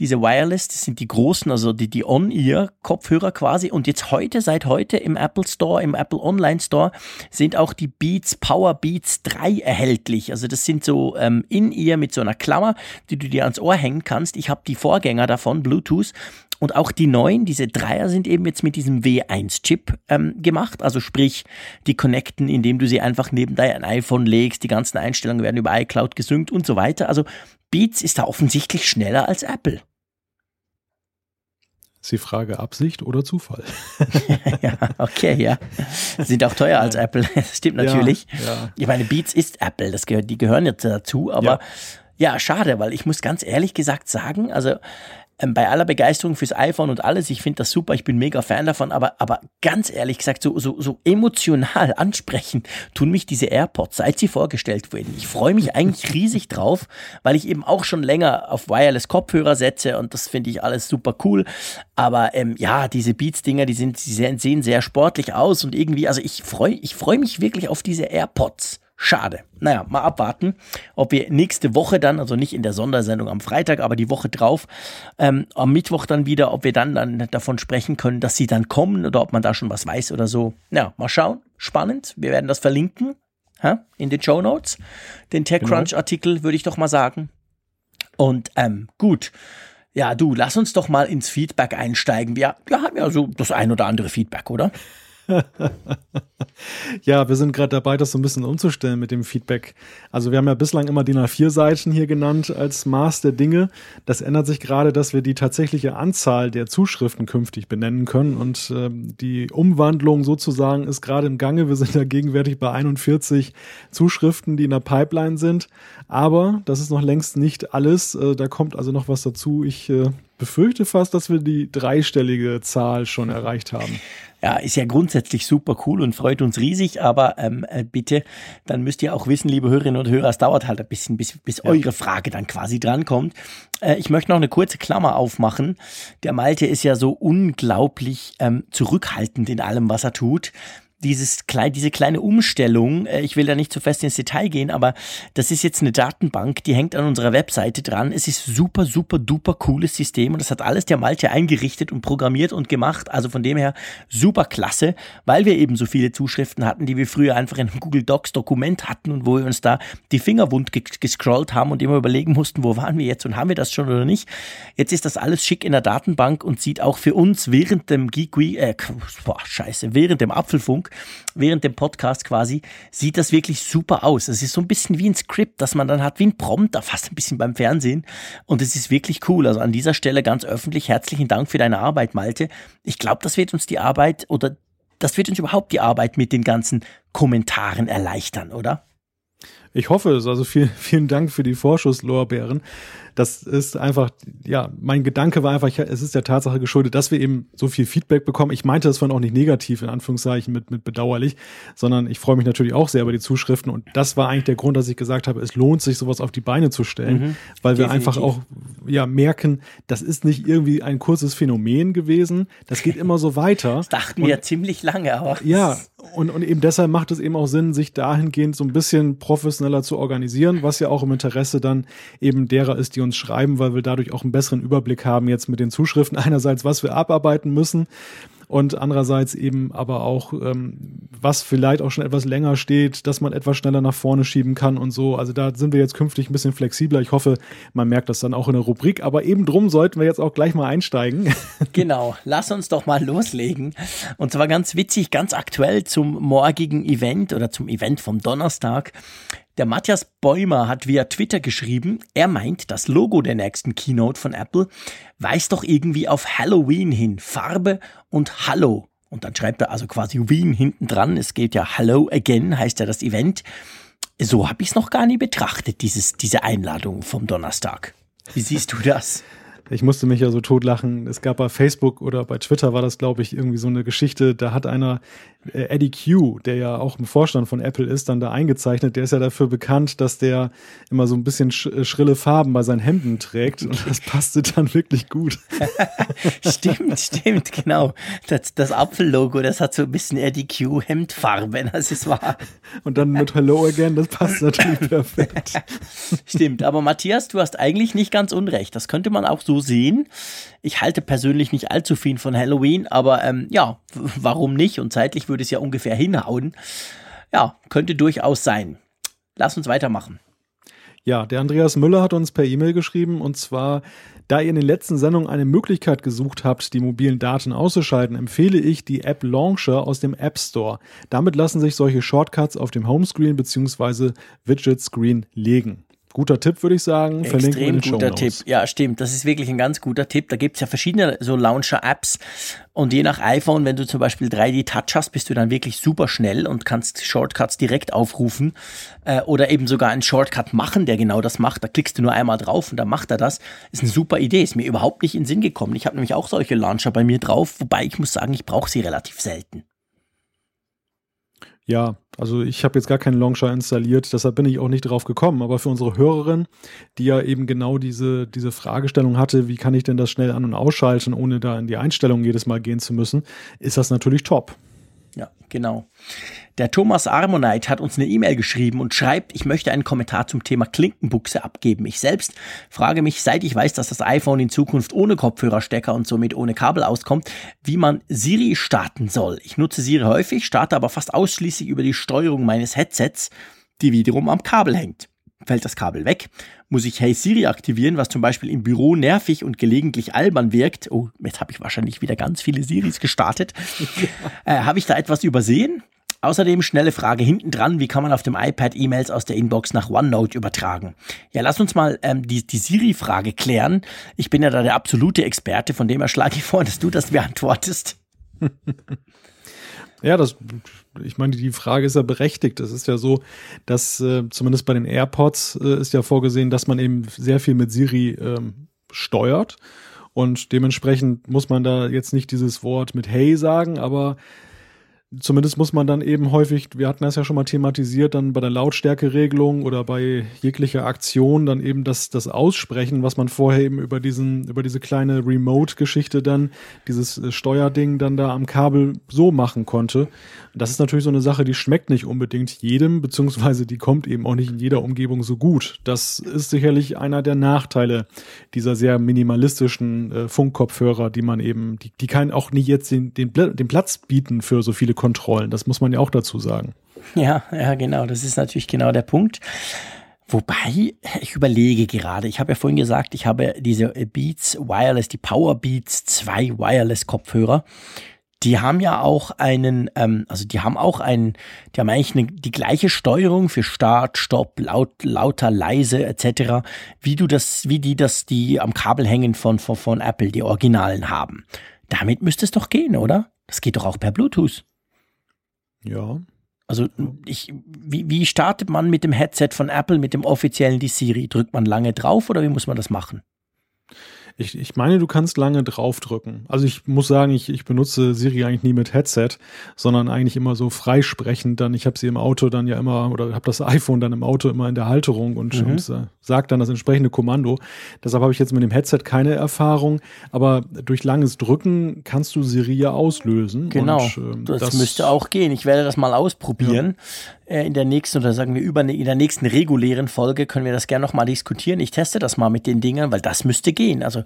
Diese Wireless, das sind die großen, also die, die On-Ear-Kopfhörer quasi. Und jetzt heute, seit heute im Apple Store, im Apple Online Store, sind auch die Beats Power Beats 3 erhältlich. Also das sind so ähm, In-Ear mit so einer Klammer, die du dir ans Ohr hängen kannst. Ich habe die Vorgänger davon, Bluetooth. Und auch die neuen, diese Dreier sind eben jetzt mit diesem W1-Chip ähm, gemacht. Also sprich, die connecten, indem du sie einfach neben dein iPhone legst. Die ganzen Einstellungen werden über iCloud gesynkt und so weiter. Also Beats ist da offensichtlich schneller als Apple. Ist die Frage Absicht oder Zufall? ja, okay, ja. Sind auch teuer als Apple. Das stimmt natürlich. Ja, ja. Ich meine, Beats ist Apple. Das gehört, die gehören jetzt dazu, aber ja. ja, schade, weil ich muss ganz ehrlich gesagt sagen, also ähm, bei aller Begeisterung fürs iPhone und alles, ich finde das super, ich bin mega Fan davon, aber, aber ganz ehrlich gesagt, so, so, so emotional ansprechen tun mich diese AirPods, seit sie vorgestellt wurden. Ich freue mich eigentlich riesig drauf, weil ich eben auch schon länger auf Wireless Kopfhörer setze und das finde ich alles super cool. Aber ähm, ja, diese Beats-Dinger, die sind, sie sehen sehr sportlich aus und irgendwie, also ich freue ich freu mich wirklich auf diese AirPods. Schade. Naja, mal abwarten, ob wir nächste Woche dann, also nicht in der Sondersendung am Freitag, aber die Woche drauf, ähm, am Mittwoch dann wieder, ob wir dann, dann davon sprechen können, dass sie dann kommen oder ob man da schon was weiß oder so. Ja, mal schauen. Spannend. Wir werden das verlinken ha? in den Show Notes. Den TechCrunch-Artikel genau. würde ich doch mal sagen. Und ähm, gut. Ja, du, lass uns doch mal ins Feedback einsteigen. Wir, wir haben ja so das ein oder andere Feedback, oder? Ja, wir sind gerade dabei, das so ein bisschen umzustellen mit dem Feedback. Also wir haben ja bislang immer die A4-Seiten hier genannt als Maß der Dinge. Das ändert sich gerade, dass wir die tatsächliche Anzahl der Zuschriften künftig benennen können. Und ähm, die Umwandlung sozusagen ist gerade im Gange. Wir sind ja gegenwärtig bei 41 Zuschriften, die in der Pipeline sind. Aber das ist noch längst nicht alles. Äh, da kommt also noch was dazu. Ich äh, befürchte fast, dass wir die dreistellige Zahl schon erreicht haben. Ja, ist ja grundsätzlich super cool und freut uns riesig, aber ähm, äh, bitte, dann müsst ihr auch wissen, liebe Hörerinnen und Hörer, es dauert halt ein bisschen, bis, bis ja. eure Frage dann quasi drankommt. Äh, ich möchte noch eine kurze Klammer aufmachen. Der Malte ist ja so unglaublich ähm, zurückhaltend in allem, was er tut dieses klein, diese kleine Umstellung, äh, ich will da nicht zu fest ins Detail gehen, aber das ist jetzt eine Datenbank, die hängt an unserer Webseite dran. Es ist super, super, duper cooles System und das hat alles der Malte eingerichtet und programmiert und gemacht. Also von dem her super klasse, weil wir eben so viele Zuschriften hatten, die wir früher einfach in einem Google Docs Dokument hatten und wo wir uns da die Finger wund gescrollt haben und immer überlegen mussten, wo waren wir jetzt und haben wir das schon oder nicht. Jetzt ist das alles schick in der Datenbank und sieht auch für uns während dem Geek äh, boah, scheiße, während dem Apfelfunk während dem Podcast quasi, sieht das wirklich super aus. Es ist so ein bisschen wie ein Skript, das man dann hat, wie ein Prompter, fast ein bisschen beim Fernsehen. Und es ist wirklich cool. Also an dieser Stelle ganz öffentlich herzlichen Dank für deine Arbeit, Malte. Ich glaube, das wird uns die Arbeit oder das wird uns überhaupt die Arbeit mit den ganzen Kommentaren erleichtern, oder? Ich hoffe es. Also vielen, vielen Dank für die Vorschusslorbeeren das ist einfach, ja, mein Gedanke war einfach, es ist der Tatsache geschuldet, dass wir eben so viel Feedback bekommen. Ich meinte das von auch nicht negativ, in Anführungszeichen, mit, mit bedauerlich, sondern ich freue mich natürlich auch sehr über die Zuschriften. Und das war eigentlich der Grund, dass ich gesagt habe, es lohnt sich, sowas auf die Beine zu stellen, mhm, weil wir definitiv. einfach auch, ja, merken, das ist nicht irgendwie ein kurzes Phänomen gewesen. Das geht immer so weiter. Das dachten wir ja ziemlich lange, aber. Ja, und, und eben deshalb macht es eben auch Sinn, sich dahingehend so ein bisschen professioneller zu organisieren, was ja auch im Interesse dann eben derer ist, die uns schreiben, weil wir dadurch auch einen besseren Überblick haben jetzt mit den Zuschriften. Einerseits, was wir abarbeiten müssen und andererseits eben aber auch, ähm, was vielleicht auch schon etwas länger steht, dass man etwas schneller nach vorne schieben kann und so. Also da sind wir jetzt künftig ein bisschen flexibler. Ich hoffe, man merkt das dann auch in der Rubrik. Aber eben drum sollten wir jetzt auch gleich mal einsteigen. Genau, lass uns doch mal loslegen. Und zwar ganz witzig, ganz aktuell zum morgigen Event oder zum Event vom Donnerstag. Der Matthias Bäumer hat via Twitter geschrieben, er meint, das Logo der nächsten Keynote von Apple weist doch irgendwie auf Halloween hin. Farbe und Hallo. Und dann schreibt er also quasi Wien hinten dran. Es geht ja Hello Again, heißt ja das Event. So habe ich es noch gar nie betrachtet, dieses, diese Einladung vom Donnerstag. Wie siehst du das? Ich musste mich ja so totlachen. Es gab bei Facebook oder bei Twitter war das, glaube ich, irgendwie so eine Geschichte. Da hat einer äh, Eddie Q, der ja auch im Vorstand von Apple ist, dann da eingezeichnet. Der ist ja dafür bekannt, dass der immer so ein bisschen sch äh, schrille Farben bei seinen Hemden trägt. Und das passte dann wirklich gut. stimmt, stimmt, genau. Das, das Apfellogo, das hat so ein bisschen Eddie Q Hemdfarben, das ist wahr. Und dann mit Hello Again, das passt natürlich perfekt. stimmt, aber Matthias, du hast eigentlich nicht ganz unrecht. Das könnte man auch so sehen. Ich halte persönlich nicht allzu viel von Halloween, aber ähm, ja, warum nicht? Und zeitlich würde es ja ungefähr hinhauen. Ja, könnte durchaus sein. Lass uns weitermachen. Ja, der Andreas Müller hat uns per E-Mail geschrieben und zwar, da ihr in den letzten Sendungen eine Möglichkeit gesucht habt, die mobilen Daten auszuschalten, empfehle ich die App Launcher aus dem App Store. Damit lassen sich solche Shortcuts auf dem Homescreen bzw. Widget Screen legen. Guter Tipp, würde ich sagen. Extrem guter Tipp. Ja, stimmt. Das ist wirklich ein ganz guter Tipp. Da gibt es ja verschiedene so Launcher-Apps. Und je nach iPhone, wenn du zum Beispiel 3D-Touch hast, bist du dann wirklich super schnell und kannst Shortcuts direkt aufrufen. Äh, oder eben sogar einen Shortcut machen, der genau das macht. Da klickst du nur einmal drauf und dann macht er das. Ist eine super Idee. Ist mir überhaupt nicht in den Sinn gekommen. Ich habe nämlich auch solche Launcher bei mir drauf, wobei ich muss sagen, ich brauche sie relativ selten. Ja, also ich habe jetzt gar keinen Launcher installiert, deshalb bin ich auch nicht drauf gekommen. Aber für unsere Hörerin, die ja eben genau diese, diese Fragestellung hatte, wie kann ich denn das schnell an- und ausschalten, ohne da in die Einstellungen jedes Mal gehen zu müssen, ist das natürlich top. Ja, genau. Der Thomas Armonite hat uns eine E-Mail geschrieben und schreibt, ich möchte einen Kommentar zum Thema Klinkenbuchse abgeben. Ich selbst frage mich, seit ich weiß, dass das iPhone in Zukunft ohne Kopfhörerstecker und somit ohne Kabel auskommt, wie man Siri starten soll. Ich nutze Siri häufig, starte aber fast ausschließlich über die Steuerung meines Headsets, die wiederum am Kabel hängt. Fällt das Kabel weg, muss ich Hey Siri aktivieren, was zum Beispiel im Büro nervig und gelegentlich albern wirkt. Oh, jetzt habe ich wahrscheinlich wieder ganz viele Siris gestartet. Äh, habe ich da etwas übersehen? Außerdem schnelle Frage hinten dran, wie kann man auf dem iPad E-Mails aus der Inbox nach OneNote übertragen? Ja, lass uns mal ähm, die, die Siri-Frage klären. Ich bin ja da der absolute Experte, von dem her schlage ich vor, dass du das beantwortest. ja, das, ich meine, die Frage ist ja berechtigt. Es ist ja so, dass äh, zumindest bei den AirPods äh, ist ja vorgesehen, dass man eben sehr viel mit Siri ähm, steuert. Und dementsprechend muss man da jetzt nicht dieses Wort mit Hey sagen, aber Zumindest muss man dann eben häufig, wir hatten das ja schon mal thematisiert, dann bei der Lautstärkeregelung oder bei jeglicher Aktion dann eben das, das Aussprechen, was man vorher eben über diesen, über diese kleine Remote-Geschichte dann, dieses äh, Steuerding dann da am Kabel so machen konnte. Das ist natürlich so eine Sache, die schmeckt nicht unbedingt jedem, beziehungsweise die kommt eben auch nicht in jeder Umgebung so gut. Das ist sicherlich einer der Nachteile dieser sehr minimalistischen äh, Funkkopfhörer, die man eben, die, die kann auch nicht jetzt den, den, den Platz bieten für so viele Kontrollen. Das muss man ja auch dazu sagen. Ja, ja, genau. Das ist natürlich genau der Punkt. Wobei, ich überlege gerade, ich habe ja vorhin gesagt, ich habe diese Beats Wireless, die Power Beats 2 Wireless Kopfhörer. Die haben ja auch einen, ähm, also die haben auch einen, die haben eigentlich eine, die gleiche Steuerung für Start, Stopp, laut, lauter, leise etc., wie du das, wie die das, die am Kabel hängen von, von, von Apple, die Originalen haben. Damit müsste es doch gehen, oder? Das geht doch auch per Bluetooth. Ja. Also ich, wie, wie startet man mit dem Headset von Apple, mit dem offiziellen die Siri? Drückt man lange drauf oder wie muss man das machen? Ich, ich meine, du kannst lange draufdrücken. Also ich muss sagen, ich, ich benutze Siri eigentlich nie mit Headset, sondern eigentlich immer so freisprechend. Dann ich habe sie im Auto dann ja immer oder habe das iPhone dann im Auto immer in der Halterung und, mhm. und äh, sagt dann das entsprechende Kommando. Deshalb habe ich jetzt mit dem Headset keine Erfahrung, aber durch langes Drücken kannst du Siri ja auslösen. Genau, und, ähm, das, das, müsste auch gehen. Ich werde das mal ausprobieren. Ja äh, in der nächsten oder sagen wir über in der nächsten regulären Folge können wir das gerne nochmal diskutieren. Ich teste das mal mit den Dingern, weil das müsste gehen. Also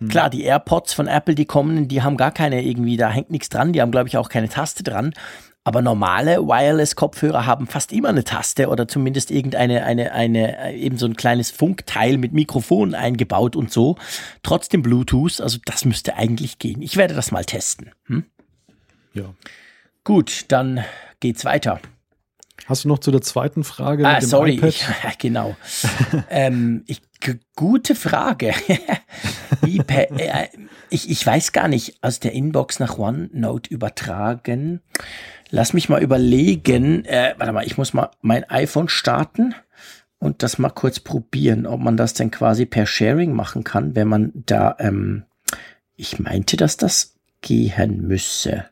mhm. klar, die AirPods von Apple, die kommen, die haben gar keine irgendwie, da hängt nichts dran, die haben glaube ich auch keine Taste dran. Aber normale Wireless-Kopfhörer haben fast immer eine Taste oder zumindest irgendeine, eine, eine, eben so ein kleines Funkteil mit Mikrofon eingebaut und so. Trotzdem Bluetooth, also das müsste eigentlich gehen. Ich werde das mal testen. Hm? Ja. Gut, dann geht's weiter. Hast du noch zu der zweiten Frage? Ah, sorry, ich, genau. ähm, ich, gute Frage. Äh, ich, ich weiß gar nicht, aus der Inbox nach OneNote übertragen. Lass mich mal überlegen. Äh, warte mal, ich muss mal mein iPhone starten und das mal kurz probieren, ob man das denn quasi per Sharing machen kann, wenn man da, ähm, ich meinte, dass das gehen müsse.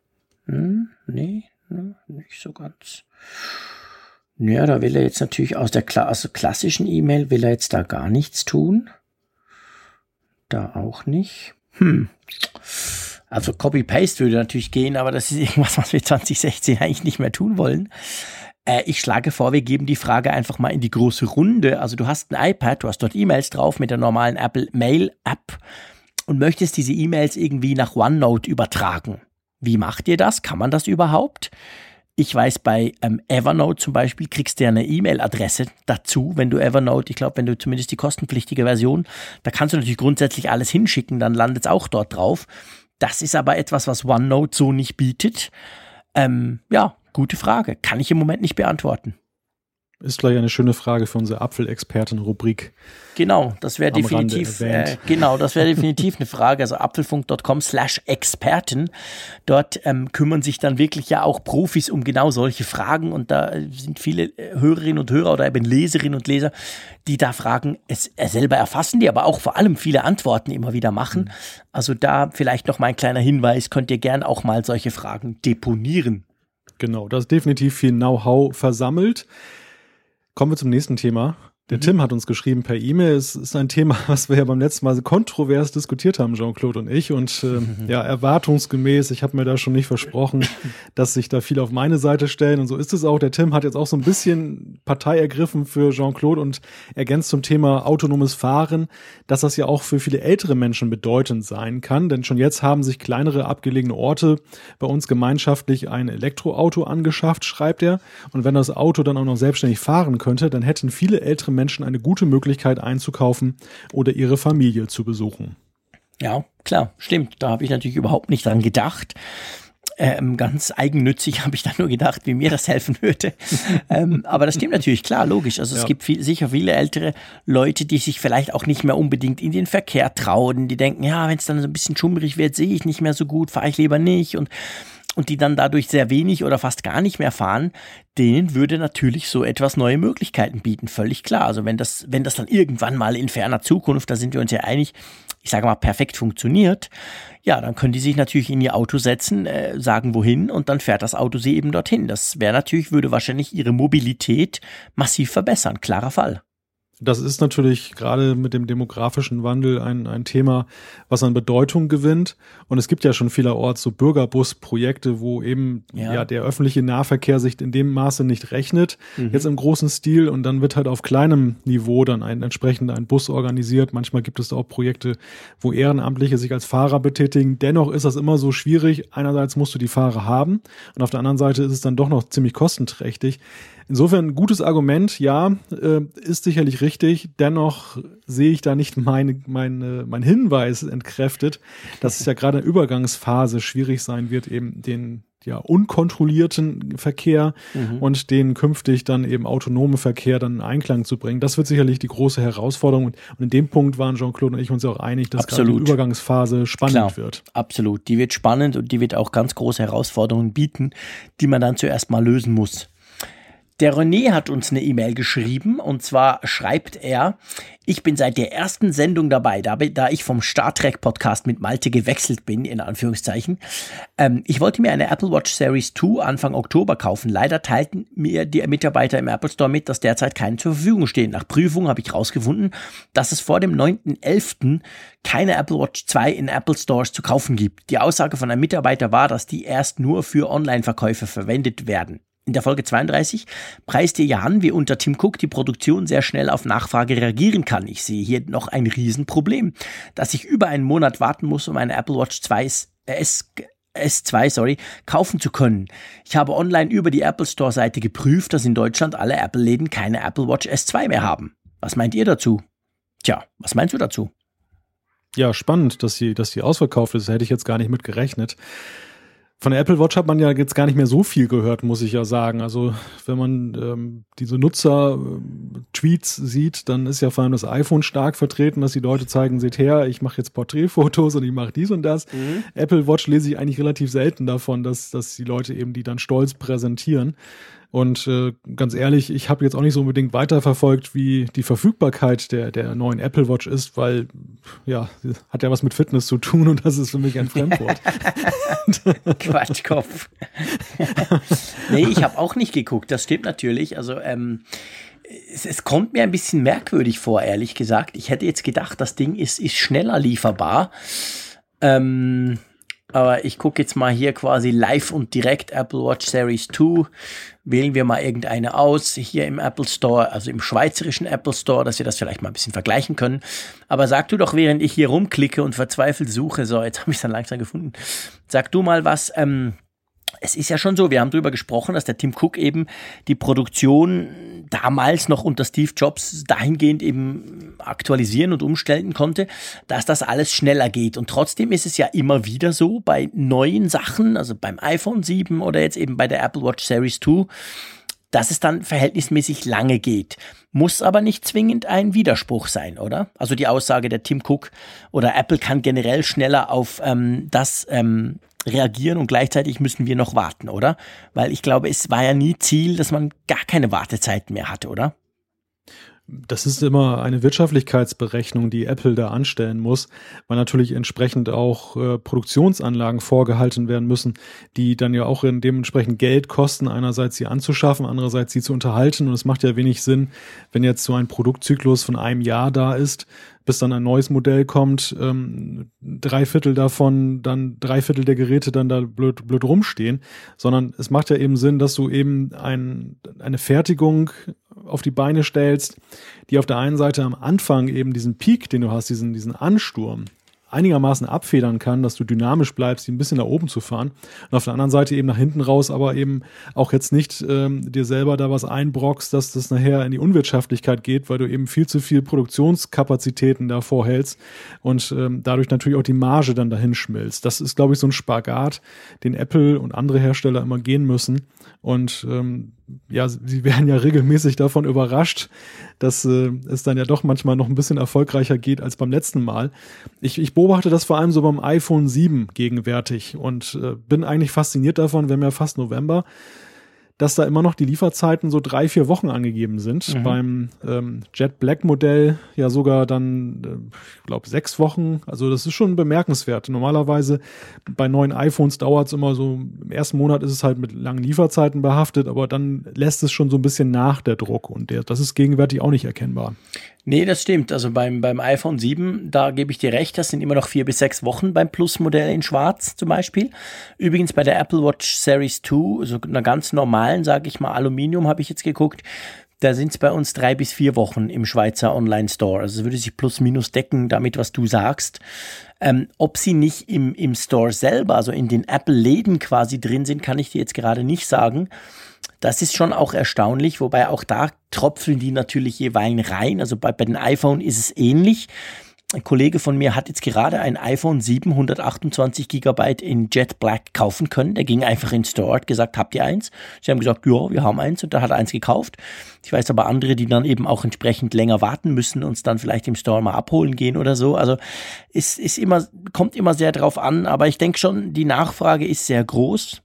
Hm, nee, hm, nicht so ganz. Ja, da will er jetzt natürlich aus der Kla also klassischen E-Mail will er jetzt da gar nichts tun. Da auch nicht. Hm. Also Copy-Paste würde natürlich gehen, aber das ist irgendwas, was wir 2016 eigentlich nicht mehr tun wollen. Äh, ich schlage vor, wir geben die Frage einfach mal in die große Runde. Also du hast ein iPad, du hast dort E-Mails drauf mit der normalen Apple Mail App und möchtest diese E-Mails irgendwie nach OneNote übertragen. Wie macht ihr das? Kann man das überhaupt? Ich weiß, bei ähm, Evernote zum Beispiel kriegst du ja eine E-Mail-Adresse dazu, wenn du Evernote, ich glaube, wenn du zumindest die kostenpflichtige Version, da kannst du natürlich grundsätzlich alles hinschicken, dann landet es auch dort drauf. Das ist aber etwas, was OneNote so nicht bietet. Ähm, ja, gute Frage. Kann ich im Moment nicht beantworten. Ist gleich eine schöne Frage für unsere Apfelexperten-Rubrik. Genau, das wäre definitiv, äh, genau, das wäre definitiv eine Frage. Also apfelfunk.com slash Experten. Dort ähm, kümmern sich dann wirklich ja auch Profis um genau solche Fragen und da sind viele äh, Hörerinnen und Hörer oder eben Leserinnen und Leser, die da Fragen es, es selber erfassen, die aber auch vor allem viele Antworten immer wieder machen. Mhm. Also da vielleicht noch mal ein kleiner Hinweis, könnt ihr gern auch mal solche Fragen deponieren. Genau, da ist definitiv viel Know-how versammelt. Kommen wir zum nächsten Thema. Der mhm. Tim hat uns geschrieben per E-Mail. Es ist ein Thema, was wir ja beim letzten Mal kontrovers diskutiert haben, Jean-Claude und ich. Und äh, mhm. ja, erwartungsgemäß, ich habe mir da schon nicht versprochen, dass sich da viel auf meine Seite stellen. Und so ist es auch. Der Tim hat jetzt auch so ein bisschen Partei ergriffen für Jean-Claude und ergänzt zum Thema autonomes Fahren, dass das ja auch für viele ältere Menschen bedeutend sein kann. Denn schon jetzt haben sich kleinere abgelegene Orte bei uns gemeinschaftlich ein Elektroauto angeschafft, schreibt er. Und wenn das Auto dann auch noch selbstständig fahren könnte, dann hätten viele ältere Menschen eine gute Möglichkeit einzukaufen oder ihre Familie zu besuchen. Ja, klar, stimmt. Da habe ich natürlich überhaupt nicht dran gedacht. ähm, ganz eigennützig habe ich da nur gedacht, wie mir das helfen würde. ähm, aber das stimmt natürlich, klar, logisch. Also ja. es gibt viel, sicher viele ältere Leute, die sich vielleicht auch nicht mehr unbedingt in den Verkehr trauen. Die denken, ja, wenn es dann so ein bisschen schummrig wird, sehe ich nicht mehr so gut, fahre ich lieber nicht. Und und die dann dadurch sehr wenig oder fast gar nicht mehr fahren, denen würde natürlich so etwas neue Möglichkeiten bieten, völlig klar. Also wenn das, wenn das dann irgendwann mal in ferner Zukunft, da sind wir uns ja einig, ich sage mal, perfekt funktioniert, ja, dann können die sich natürlich in ihr Auto setzen, äh, sagen wohin und dann fährt das Auto sie eben dorthin. Das wäre natürlich, würde wahrscheinlich ihre Mobilität massiv verbessern, klarer Fall. Das ist natürlich gerade mit dem demografischen Wandel ein, ein Thema, was an Bedeutung gewinnt. Und es gibt ja schon vielerorts so Bürgerbus-Projekte, wo eben ja. ja. der öffentliche Nahverkehr sich in dem Maße nicht rechnet, mhm. jetzt im großen Stil. Und dann wird halt auf kleinem Niveau dann ein entsprechend ein Bus organisiert. Manchmal gibt es auch Projekte, wo Ehrenamtliche sich als Fahrer betätigen. Dennoch ist das immer so schwierig. Einerseits musst du die Fahrer haben und auf der anderen Seite ist es dann doch noch ziemlich kostenträchtig. Insofern ein gutes Argument, ja, äh, ist sicherlich richtig. Dennoch sehe ich da nicht meine, meine, mein Hinweis entkräftet, dass es ja gerade in der Übergangsphase schwierig sein wird, eben den ja, unkontrollierten Verkehr mhm. und den künftig dann eben autonome Verkehr dann in Einklang zu bringen. Das wird sicherlich die große Herausforderung. Und in dem Punkt waren Jean-Claude und ich uns auch einig, dass gerade die Übergangsphase spannend Klar, wird. Absolut. Die wird spannend und die wird auch ganz große Herausforderungen bieten, die man dann zuerst mal lösen muss. Der René hat uns eine E-Mail geschrieben und zwar schreibt er, ich bin seit der ersten Sendung dabei, da, da ich vom Star Trek Podcast mit Malte gewechselt bin, in Anführungszeichen. Ähm, ich wollte mir eine Apple Watch Series 2 Anfang Oktober kaufen. Leider teilten mir die Mitarbeiter im Apple Store mit, dass derzeit keine zur Verfügung stehen. Nach Prüfung habe ich rausgefunden, dass es vor dem 9.11. keine Apple Watch 2 in Apple Stores zu kaufen gibt. Die Aussage von einem Mitarbeiter war, dass die erst nur für Online-Verkäufe verwendet werden. In der Folge 32 preist ihr ja an, wie unter Tim Cook die Produktion sehr schnell auf Nachfrage reagieren kann. Ich sehe hier noch ein Riesenproblem, dass ich über einen Monat warten muss, um eine Apple Watch 2 S, S2, sorry, kaufen zu können. Ich habe online über die Apple Store Seite geprüft, dass in Deutschland alle Apple-Läden keine Apple Watch S2 mehr haben. Was meint ihr dazu? Tja, was meinst du dazu? Ja, spannend, dass sie, dass sie ausverkauft ist. Hätte ich jetzt gar nicht mit gerechnet. Von der Apple Watch hat man ja jetzt gar nicht mehr so viel gehört, muss ich ja sagen. Also wenn man ähm, diese Nutzer-Tweets sieht, dann ist ja vor allem das iPhone stark vertreten, dass die Leute zeigen, seht her, ich mache jetzt Porträtfotos und ich mache dies und das. Mhm. Apple Watch lese ich eigentlich relativ selten davon, dass, dass die Leute eben die dann stolz präsentieren. Und äh, ganz ehrlich, ich habe jetzt auch nicht so unbedingt weiterverfolgt, wie die Verfügbarkeit der, der neuen Apple Watch ist, weil ja, hat ja was mit Fitness zu tun und das ist für mich ein Fremdwort. Quatschkopf. nee, ich habe auch nicht geguckt, das stimmt natürlich. Also ähm, es, es, kommt mir ein bisschen merkwürdig vor, ehrlich gesagt. Ich hätte jetzt gedacht, das Ding ist, ist schneller lieferbar. Ähm, aber ich gucke jetzt mal hier quasi live und direkt Apple Watch Series 2. Wählen wir mal irgendeine aus, hier im Apple Store, also im schweizerischen Apple Store, dass wir das vielleicht mal ein bisschen vergleichen können. Aber sag du doch, während ich hier rumklicke und verzweifelt suche, so, jetzt habe ich es dann langsam gefunden, sag du mal was, ähm, es ist ja schon so, wir haben darüber gesprochen, dass der Tim Cook eben die Produktion damals noch unter Steve Jobs dahingehend eben aktualisieren und umstellen konnte, dass das alles schneller geht. Und trotzdem ist es ja immer wieder so bei neuen Sachen, also beim iPhone 7 oder jetzt eben bei der Apple Watch Series 2, dass es dann verhältnismäßig lange geht. Muss aber nicht zwingend ein Widerspruch sein, oder? Also die Aussage der Tim Cook oder Apple kann generell schneller auf ähm, das ähm, reagieren und gleichzeitig müssen wir noch warten, oder? Weil ich glaube, es war ja nie Ziel, dass man gar keine Wartezeiten mehr hatte, oder? Das ist immer eine Wirtschaftlichkeitsberechnung, die Apple da anstellen muss, weil natürlich entsprechend auch äh, Produktionsanlagen vorgehalten werden müssen, die dann ja auch in dementsprechend Geld kosten, einerseits sie anzuschaffen, andererseits sie zu unterhalten. Und es macht ja wenig Sinn, wenn jetzt so ein Produktzyklus von einem Jahr da ist, bis dann ein neues Modell kommt, ähm, drei Viertel davon, dann drei Viertel der Geräte dann da blöd, blöd rumstehen, sondern es macht ja eben Sinn, dass du eben ein, eine Fertigung auf die Beine stellst, die auf der einen Seite am Anfang eben diesen Peak, den du hast, diesen, diesen Ansturm, einigermaßen abfedern kann, dass du dynamisch bleibst, die ein bisschen nach oben zu fahren. Und auf der anderen Seite eben nach hinten raus, aber eben auch jetzt nicht ähm, dir selber da was einbrockst, dass das nachher in die Unwirtschaftlichkeit geht, weil du eben viel zu viel Produktionskapazitäten da vorhältst und ähm, dadurch natürlich auch die Marge dann dahin schmilzt. Das ist, glaube ich, so ein Spagat, den Apple und andere Hersteller immer gehen müssen. Und ähm, ja, sie werden ja regelmäßig davon überrascht, dass äh, es dann ja doch manchmal noch ein bisschen erfolgreicher geht als beim letzten Mal. Ich, ich beobachte das vor allem so beim iPhone 7 gegenwärtig und äh, bin eigentlich fasziniert davon, wir haben ja fast November, dass da immer noch die Lieferzeiten so drei, vier Wochen angegeben sind. Mhm. Beim ähm, Jet Black Modell ja sogar dann, äh, ich glaube, sechs Wochen. Also das ist schon bemerkenswert. Normalerweise bei neuen iPhones dauert es immer so, im ersten Monat ist es halt mit langen Lieferzeiten behaftet, aber dann lässt es schon so ein bisschen nach der Druck und der, das ist gegenwärtig auch nicht erkennbar. Nee, das stimmt. Also beim, beim iPhone 7, da gebe ich dir recht, das sind immer noch vier bis sechs Wochen beim Plus-Modell in Schwarz zum Beispiel. Übrigens bei der Apple Watch Series 2, also einer ganz normalen, sage ich mal, Aluminium habe ich jetzt geguckt, da sind es bei uns drei bis vier Wochen im Schweizer Online-Store. Also es würde sich plus minus decken damit, was du sagst. Ähm, ob sie nicht im, im Store selber, also in den Apple-Läden quasi drin sind, kann ich dir jetzt gerade nicht sagen. Das ist schon auch erstaunlich, wobei auch da tropfeln die natürlich jeweils rein. Also bei, bei den iPhone ist es ähnlich. Ein Kollege von mir hat jetzt gerade ein iPhone 728 Gigabyte in Jet Black kaufen können. Der ging einfach ins Store, hat gesagt, habt ihr eins? Sie haben gesagt, ja, wir haben eins und da hat er eins gekauft. Ich weiß aber andere, die dann eben auch entsprechend länger warten müssen und es dann vielleicht im Store mal abholen gehen oder so. Also es ist immer, kommt immer sehr drauf an, aber ich denke schon, die Nachfrage ist sehr groß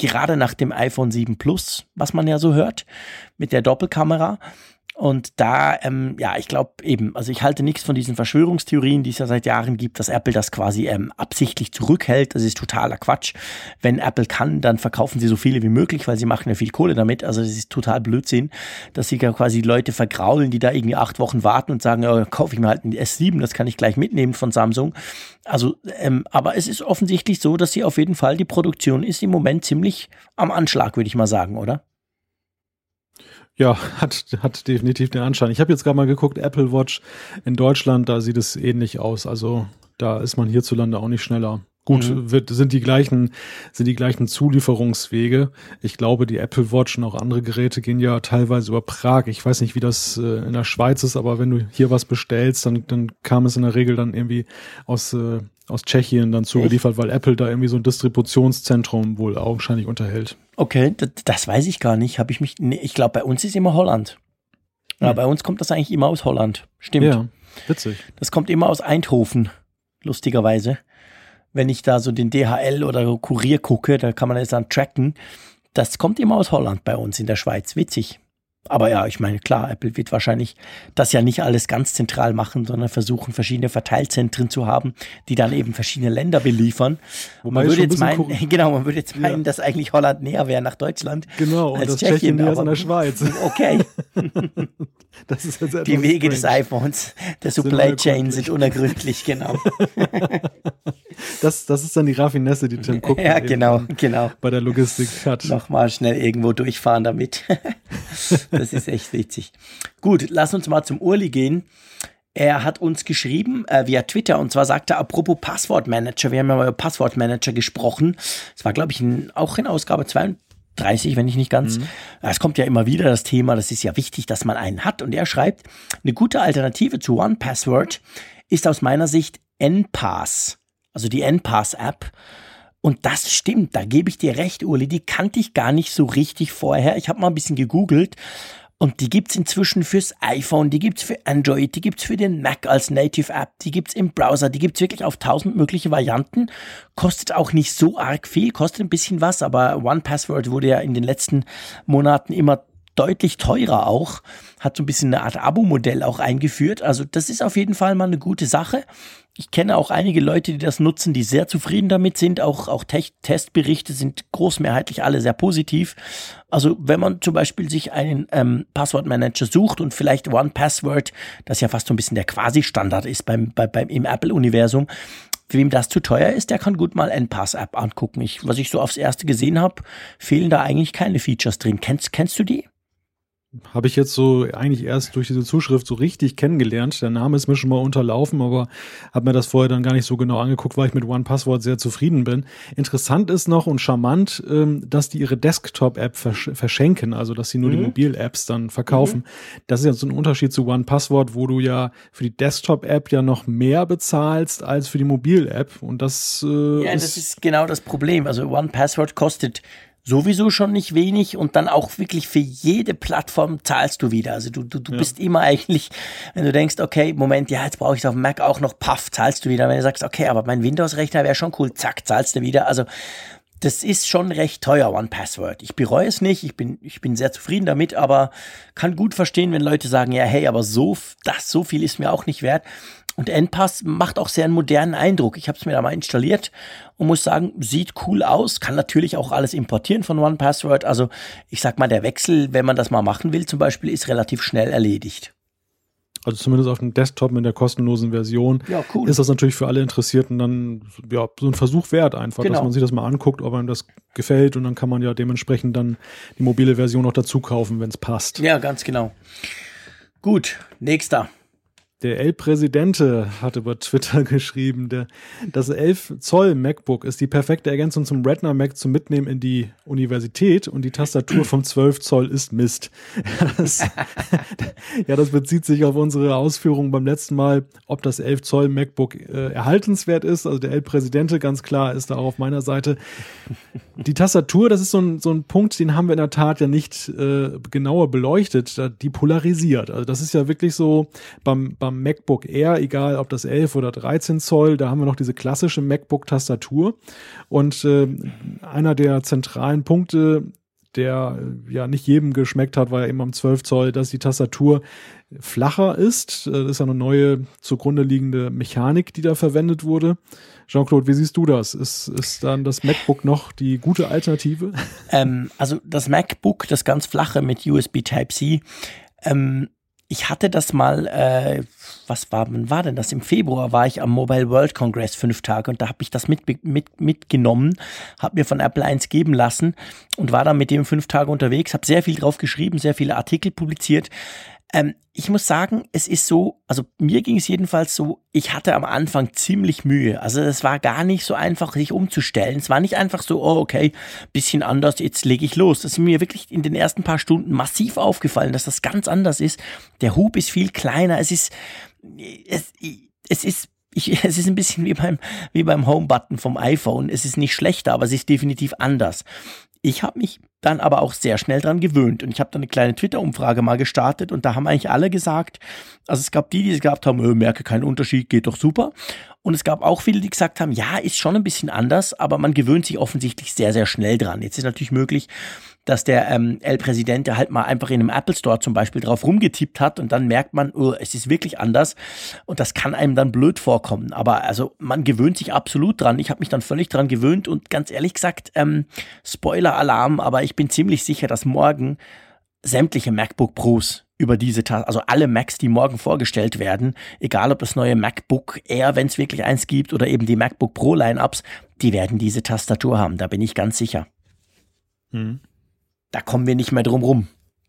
gerade nach dem iPhone 7 Plus, was man ja so hört, mit der Doppelkamera. Und da, ähm, ja, ich glaube eben, also ich halte nichts von diesen Verschwörungstheorien, die es ja seit Jahren gibt, dass Apple das quasi ähm, absichtlich zurückhält. Das ist totaler Quatsch. Wenn Apple kann, dann verkaufen sie so viele wie möglich, weil sie machen ja viel Kohle damit. Also das ist total Blödsinn, dass sie ja quasi Leute vergraulen, die da irgendwie acht Wochen warten und sagen, ja, kaufe ich mir halt ein S7, das kann ich gleich mitnehmen von Samsung. Also, ähm, aber es ist offensichtlich so, dass sie auf jeden Fall, die Produktion ist im Moment ziemlich am Anschlag, würde ich mal sagen, oder? Ja, hat, hat definitiv den Anschein. Ich habe jetzt gerade mal geguckt, Apple Watch in Deutschland, da sieht es ähnlich aus. Also da ist man hierzulande auch nicht schneller. Gut, mhm. wird, sind die gleichen, sind die gleichen Zulieferungswege. Ich glaube, die Apple Watch und auch andere Geräte gehen ja teilweise über Prag. Ich weiß nicht, wie das äh, in der Schweiz ist, aber wenn du hier was bestellst, dann, dann kam es in der Regel dann irgendwie aus, äh, aus Tschechien dann zugeliefert, weil Apple da irgendwie so ein Distributionszentrum wohl augenscheinlich unterhält. Okay, das, das weiß ich gar nicht. Habe ich mich. Nee, ich glaube, bei uns ist immer Holland. Ja, hm. bei uns kommt das eigentlich immer aus Holland. Stimmt. Ja, witzig. Das kommt immer aus Eindhoven, lustigerweise. Wenn ich da so den DHL oder Kurier gucke, da kann man das dann tracken. Das kommt immer aus Holland bei uns in der Schweiz. Witzig. Aber ja, ich meine, klar, Apple wird wahrscheinlich das ja nicht alles ganz zentral machen, sondern versuchen, verschiedene Verteilzentren zu haben, die dann eben verschiedene Länder beliefern. Wobei man würde jetzt meinen, genau, man würde jetzt meinen, ja. dass eigentlich Holland näher wäre nach Deutschland. Genau, als und das Tschechien, Tschechien näher an der Schweiz. Okay. das ist jetzt die Wege strange. des iPhones, der Supply Chain sind unergründlich, genau. das, das ist dann die Raffinesse, die Tim Cook ja, genau, genau. bei der Logistik hat. Nochmal schnell irgendwo durchfahren damit. Das ist echt witzig. Gut, lass uns mal zum Urli gehen. Er hat uns geschrieben äh, via Twitter und zwar sagt er, apropos Passwortmanager, wir haben ja mal über Passwortmanager gesprochen. Es war, glaube ich, in, auch in Ausgabe 32, wenn ich nicht ganz. Mhm. Es kommt ja immer wieder das Thema, das ist ja wichtig, dass man einen hat. Und er schreibt, eine gute Alternative zu OnePassword ist aus meiner Sicht NPass, also die NPass-App. Und das stimmt, da gebe ich dir recht, Uli, die kannte ich gar nicht so richtig vorher. Ich habe mal ein bisschen gegoogelt und die gibt's inzwischen fürs iPhone, die gibt's für Android, die gibt's für den Mac als Native App, die gibt's im Browser, die gibt's wirklich auf tausend mögliche Varianten. Kostet auch nicht so arg viel, kostet ein bisschen was, aber OnePassword wurde ja in den letzten Monaten immer deutlich teurer auch, hat so ein bisschen eine Art Abo-Modell auch eingeführt. Also das ist auf jeden Fall mal eine gute Sache. Ich kenne auch einige Leute, die das nutzen, die sehr zufrieden damit sind. Auch, auch Te Testberichte sind großmehrheitlich alle sehr positiv. Also wenn man zum Beispiel sich einen ähm, Passwortmanager sucht und vielleicht One Password, das ja fast so ein bisschen der Quasi-Standard ist beim, bei, beim, im Apple-Universum, wem das zu teuer ist, der kann gut mal NPass-App angucken. Ich, was ich so aufs Erste gesehen habe, fehlen da eigentlich keine Features drin. Kennst, kennst du die? Habe ich jetzt so eigentlich erst durch diese Zuschrift so richtig kennengelernt. Der Name ist mir schon mal unterlaufen, aber habe mir das vorher dann gar nicht so genau angeguckt, weil ich mit One Password sehr zufrieden bin. Interessant ist noch und charmant, ähm, dass die ihre Desktop-App versch verschenken, also dass sie nur mhm. die Mobil-Apps dann verkaufen. Mhm. Das ist ja so ein Unterschied zu One Password, wo du ja für die Desktop-App ja noch mehr bezahlst als für die Mobil-App. Und das äh, ja, das ist genau das Problem. Also One Password kostet sowieso schon nicht wenig und dann auch wirklich für jede Plattform zahlst du wieder. Also du, du, du ja. bist immer eigentlich, wenn du denkst, okay, Moment, ja, jetzt brauche ich auf dem Mac auch noch Puff, zahlst du wieder. Wenn du sagst, okay, aber mein Windows-Rechner wäre schon cool, zack, zahlst du wieder. Also das ist schon recht teuer, One Password. Ich bereue es nicht, ich bin, ich bin sehr zufrieden damit, aber kann gut verstehen, wenn Leute sagen, ja, hey, aber so, das, so viel ist mir auch nicht wert. Und NPass macht auch sehr einen modernen Eindruck. Ich habe es mir da mal installiert und muss sagen, sieht cool aus. Kann natürlich auch alles importieren von OnePassword. Also ich sag mal, der Wechsel, wenn man das mal machen will, zum Beispiel, ist relativ schnell erledigt. Also zumindest auf dem Desktop mit der kostenlosen Version ja, cool. ist das natürlich für alle Interessierten dann ja so ein Versuch wert einfach, genau. dass man sich das mal anguckt, ob einem das gefällt und dann kann man ja dementsprechend dann die mobile Version noch dazu kaufen, wenn es passt. Ja, ganz genau. Gut, nächster. Der El Presidente hat über Twitter geschrieben, der, das 11 Zoll MacBook ist die perfekte Ergänzung zum Retina Mac zum Mitnehmen in die Universität und die Tastatur vom 12 Zoll ist Mist. Das, ja, das bezieht sich auf unsere Ausführungen beim letzten Mal, ob das 11 Zoll MacBook äh, erhaltenswert ist. Also der El Presidente ganz klar ist da auch auf meiner Seite. Die Tastatur, das ist so ein, so ein Punkt, den haben wir in der Tat ja nicht äh, genauer beleuchtet. Die polarisiert. Also das ist ja wirklich so beim, beim MacBook Air, egal ob das 11 oder 13 Zoll, da haben wir noch diese klassische MacBook-Tastatur. Und äh, einer der zentralen Punkte, der äh, ja nicht jedem geschmeckt hat, war ja eben am 12 Zoll, dass die Tastatur flacher ist. Äh, das ist ja eine neue zugrunde liegende Mechanik, die da verwendet wurde. Jean-Claude, wie siehst du das? Ist, ist dann das MacBook noch die gute Alternative? Ähm, also das MacBook, das ganz flache mit USB Type-C, ähm, ich hatte das mal, äh, was war, wann war denn das? Im Februar war ich am Mobile World Congress fünf Tage und da habe ich das mit, mit, mitgenommen, habe mir von Apple eins geben lassen und war dann mit dem fünf Tage unterwegs, habe sehr viel drauf geschrieben, sehr viele Artikel publiziert. Ähm, ich muss sagen, es ist so, also mir ging es jedenfalls so, ich hatte am Anfang ziemlich Mühe. Also es war gar nicht so einfach, sich umzustellen. Es war nicht einfach so, oh okay, bisschen anders, jetzt lege ich los. Das ist mir wirklich in den ersten paar Stunden massiv aufgefallen, dass das ganz anders ist. Der Hub ist viel kleiner. Es ist, es, es ist ich, es ist ein bisschen wie beim, wie beim Home-Button vom iPhone. Es ist nicht schlechter, aber es ist definitiv anders. Ich habe mich dann aber auch sehr schnell dran gewöhnt und ich habe dann eine kleine Twitter-Umfrage mal gestartet und da haben eigentlich alle gesagt, also es gab die, die gesagt haben, äh, merke keinen Unterschied, geht doch super. Und es gab auch viele, die gesagt haben, ja, ist schon ein bisschen anders, aber man gewöhnt sich offensichtlich sehr, sehr schnell dran. Jetzt ist natürlich möglich, dass der ähm, El Presidente halt mal einfach in einem Apple Store zum Beispiel drauf rumgetippt hat und dann merkt man, oh, es ist wirklich anders und das kann einem dann blöd vorkommen. Aber also man gewöhnt sich absolut dran. Ich habe mich dann völlig dran gewöhnt und ganz ehrlich gesagt, ähm, Spoiler-Alarm, aber ich bin ziemlich sicher, dass morgen sämtliche MacBook Pros über diese Taste, also alle Macs, die morgen vorgestellt werden, egal ob das neue MacBook Air, wenn es wirklich eins gibt, oder eben die MacBook Pro Lineups, die werden diese Tastatur haben. Da bin ich ganz sicher. Mhm da kommen wir nicht mehr drum rum.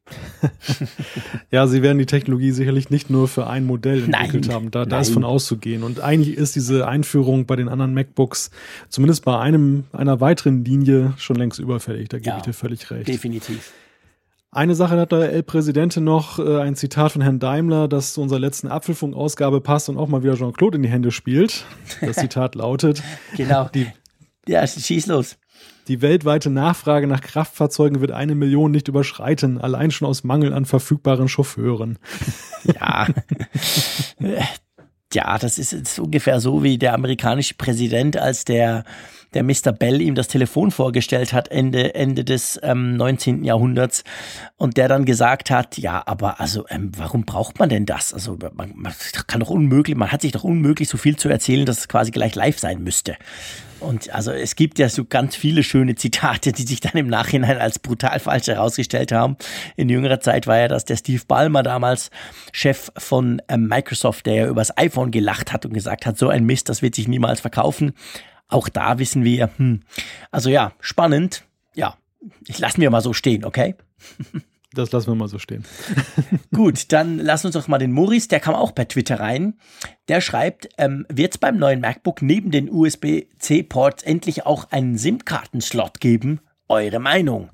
ja, sie werden die Technologie sicherlich nicht nur für ein Modell entwickelt nein, haben. Da, da ist von auszugehen. Und eigentlich ist diese Einführung bei den anderen MacBooks, zumindest bei einem, einer weiteren Linie, schon längst überfällig. Da gebe ja, ich dir völlig recht. Definitiv. Eine Sache hat der El-Präsidente noch, äh, ein Zitat von Herrn Daimler, das zu unserer letzten Apfelfunk-Ausgabe passt und auch mal wieder Jean-Claude in die Hände spielt. Das Zitat lautet. genau. Die, ja, schieß los. Die weltweite Nachfrage nach Kraftfahrzeugen wird eine Million nicht überschreiten, allein schon aus Mangel an verfügbaren Chauffeuren. Ja. ja, das ist jetzt ungefähr so wie der amerikanische Präsident, als der der Mr. Bell ihm das Telefon vorgestellt hat, Ende, Ende des ähm, 19. Jahrhunderts, und der dann gesagt hat, ja, aber also, ähm, warum braucht man denn das? Also, man, man kann doch unmöglich, man hat sich doch unmöglich so viel zu erzählen, dass es quasi gleich live sein müsste. Und also es gibt ja so ganz viele schöne Zitate, die sich dann im Nachhinein als brutal falsch herausgestellt haben. In jüngerer Zeit war ja das der Steve Ballmer damals Chef von ähm, Microsoft, der ja übers iPhone gelacht hat und gesagt hat, so ein Mist, das wird sich niemals verkaufen. Auch da wissen wir, hm, also ja, spannend. Ja, ich lassen wir mal so stehen, okay? das lassen wir mal so stehen. Gut, dann lass uns doch mal den Maurice, der kam auch per Twitter rein. Der schreibt, ähm, wird es beim neuen MacBook neben den USB-C-Ports endlich auch einen SIM-Kartenslot geben? Eure Meinung?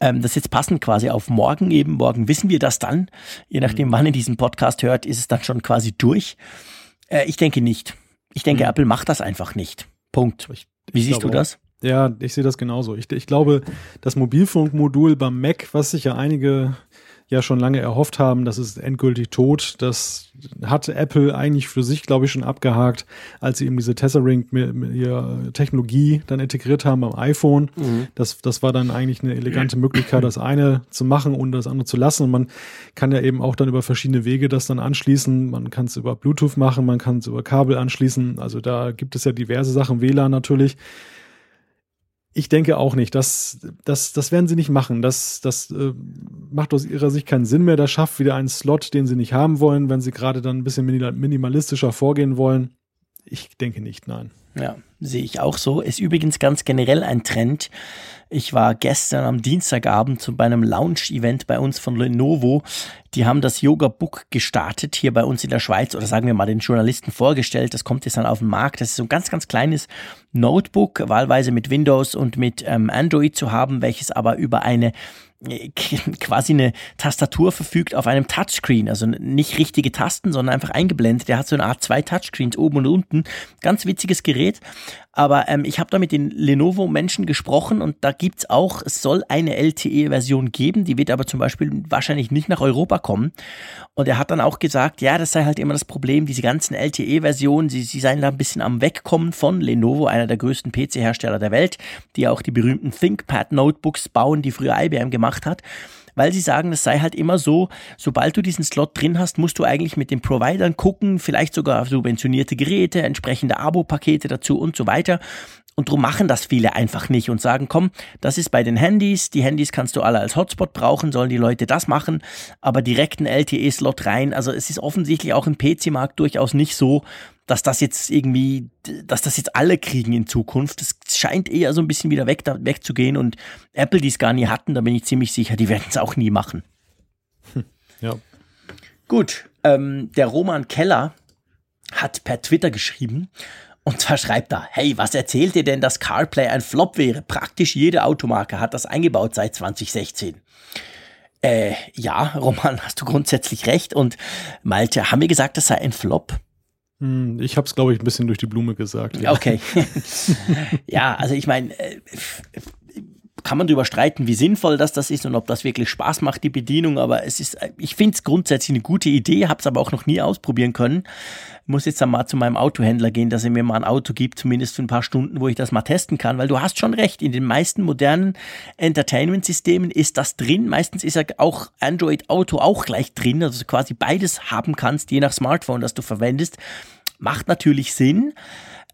Ähm, das ist jetzt passend quasi auf morgen eben. Morgen wissen wir das dann. Je nachdem, mhm. wann ihr diesen Podcast hört, ist es dann schon quasi durch. Äh, ich denke nicht. Ich denke, mhm. Apple macht das einfach nicht. Punkt. Ich, Wie siehst du das? Ja, ich sehe das genauso. Ich, ich glaube, das Mobilfunkmodul beim Mac, was sich ja einige ja schon lange erhofft haben, das ist endgültig tot. Das hat Apple eigentlich für sich, glaube ich, schon abgehakt, als sie eben diese Tessering mit, mit ihrer Technologie dann integriert haben beim iPhone. Mhm. Das, das war dann eigentlich eine elegante Möglichkeit, das eine zu machen und das andere zu lassen. Und man kann ja eben auch dann über verschiedene Wege das dann anschließen. Man kann es über Bluetooth machen, man kann es über Kabel anschließen. Also da gibt es ja diverse Sachen, WLAN natürlich. Ich denke auch nicht. Das, das, das werden sie nicht machen. Das, das äh, macht aus ihrer Sicht keinen Sinn mehr. Das schafft wieder einen Slot, den sie nicht haben wollen, wenn sie gerade dann ein bisschen minimalistischer vorgehen wollen. Ich denke nicht, nein. Ja, sehe ich auch so. Ist übrigens ganz generell ein Trend. Ich war gestern am Dienstagabend zu, bei einem Lounge-Event bei uns von Lenovo. Die haben das Yoga Book gestartet hier bei uns in der Schweiz oder sagen wir mal den Journalisten vorgestellt. Das kommt jetzt dann auf den Markt. Das ist so ein ganz, ganz kleines Notebook, wahlweise mit Windows und mit ähm, Android zu haben, welches aber über eine quasi eine Tastatur verfügt auf einem Touchscreen, also nicht richtige Tasten, sondern einfach eingeblendet. Der hat so eine Art zwei Touchscreens oben und unten. Ganz witziges Gerät. Aber ähm, ich habe da mit den Lenovo-Menschen gesprochen und da gibt's auch, es soll eine LTE-Version geben, die wird aber zum Beispiel wahrscheinlich nicht nach Europa kommen. Und er hat dann auch gesagt, ja, das sei halt immer das Problem, diese ganzen LTE-Versionen, sie, sie seien da ein bisschen am Wegkommen von Lenovo, einer der größten PC-Hersteller der Welt, die auch die berühmten ThinkPad-Notebooks bauen, die früher IBM gemacht hat weil sie sagen, es sei halt immer so, sobald du diesen Slot drin hast, musst du eigentlich mit den Providern gucken, vielleicht sogar subventionierte Geräte, entsprechende Abo-Pakete dazu und so weiter. Und darum machen das viele einfach nicht und sagen, komm, das ist bei den Handys, die Handys kannst du alle als Hotspot brauchen, sollen die Leute das machen, aber direkten LTE-Slot rein. Also es ist offensichtlich auch im PC-Markt durchaus nicht so, dass das jetzt irgendwie, dass das jetzt alle kriegen in Zukunft. Das scheint eher so ein bisschen wieder weg, da, wegzugehen und Apple, die es gar nie hatten, da bin ich ziemlich sicher, die werden es auch nie machen. Hm, ja. Gut, ähm, der Roman Keller hat per Twitter geschrieben, und zwar schreibt er, hey, was erzählt ihr denn, dass CarPlay ein Flop wäre? Praktisch jede Automarke hat das eingebaut seit 2016. Äh, ja, Roman, hast du grundsätzlich recht. Und Malte, haben wir gesagt, das sei ein Flop? Hm, ich habe es, glaube ich, ein bisschen durch die Blume gesagt. Ja. Okay. ja, also ich meine, äh, kann man darüber streiten, wie sinnvoll das, das ist und ob das wirklich Spaß macht, die Bedienung, aber es ist, ich finde es grundsätzlich eine gute Idee, habe es aber auch noch nie ausprobieren können. Muss jetzt dann mal zu meinem Autohändler gehen, dass er mir mal ein Auto gibt, zumindest für ein paar Stunden, wo ich das mal testen kann, weil du hast schon recht, in den meisten modernen Entertainment-Systemen ist das drin. Meistens ist ja auch Android Auto auch gleich drin, also quasi beides haben kannst, je nach Smartphone, das du verwendest. Macht natürlich Sinn.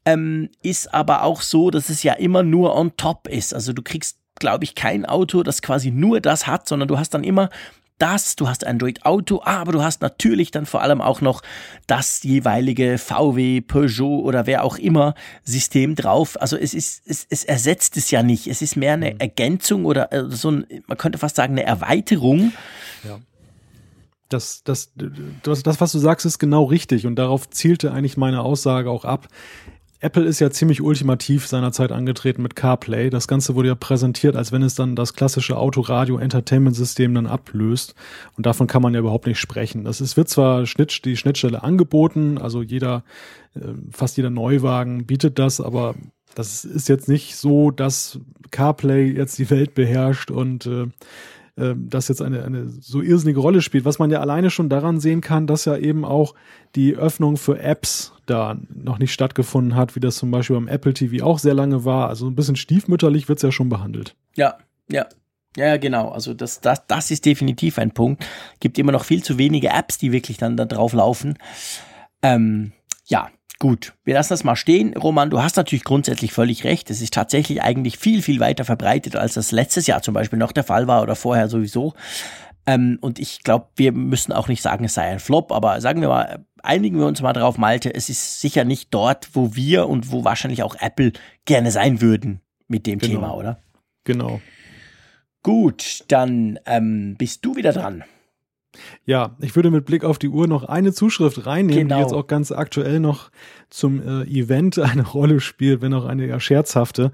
Ähm, ist aber auch so, dass es ja immer nur on top ist. Also du kriegst glaube ich, kein Auto, das quasi nur das hat, sondern du hast dann immer das, du hast Android Auto, aber du hast natürlich dann vor allem auch noch das jeweilige VW, Peugeot oder wer auch immer System drauf. Also es ist, es, es ersetzt es ja nicht. Es ist mehr eine mhm. Ergänzung oder äh, so ein, man könnte fast sagen, eine Erweiterung. Ja. Das, das, das, das, was du sagst, ist genau richtig und darauf zielte eigentlich meine Aussage auch ab. Apple ist ja ziemlich ultimativ seinerzeit angetreten mit CarPlay. Das Ganze wurde ja präsentiert, als wenn es dann das klassische Autoradio-Entertainment-System dann ablöst. Und davon kann man ja überhaupt nicht sprechen. Das ist, wird zwar Schnitt, die Schnittstelle angeboten, also jeder, äh, fast jeder Neuwagen bietet das, aber das ist jetzt nicht so, dass CarPlay jetzt die Welt beherrscht und äh, das jetzt eine, eine so irrsinnige Rolle spielt, was man ja alleine schon daran sehen kann, dass ja eben auch die Öffnung für Apps da noch nicht stattgefunden hat, wie das zum Beispiel beim Apple TV auch sehr lange war. Also ein bisschen stiefmütterlich wird es ja schon behandelt. Ja, ja. Ja, genau. Also das, das, das ist definitiv ein Punkt. Gibt immer noch viel zu wenige Apps, die wirklich dann da drauf laufen. Ähm, ja, Gut, wir lassen das mal stehen. Roman, du hast natürlich grundsätzlich völlig recht. Es ist tatsächlich eigentlich viel, viel weiter verbreitet, als das letztes Jahr zum Beispiel noch der Fall war oder vorher sowieso. Ähm, und ich glaube, wir müssen auch nicht sagen, es sei ein Flop, aber sagen wir mal, einigen wir uns mal drauf, Malte, es ist sicher nicht dort, wo wir und wo wahrscheinlich auch Apple gerne sein würden mit dem genau. Thema, oder? Genau. Gut, dann ähm, bist du wieder dran. Ja, ich würde mit Blick auf die Uhr noch eine Zuschrift reinnehmen, Genau. die jetzt auch ganz aktuell noch zum äh, Event eine Rolle spielt, wenn auch eine eher scherzhafte.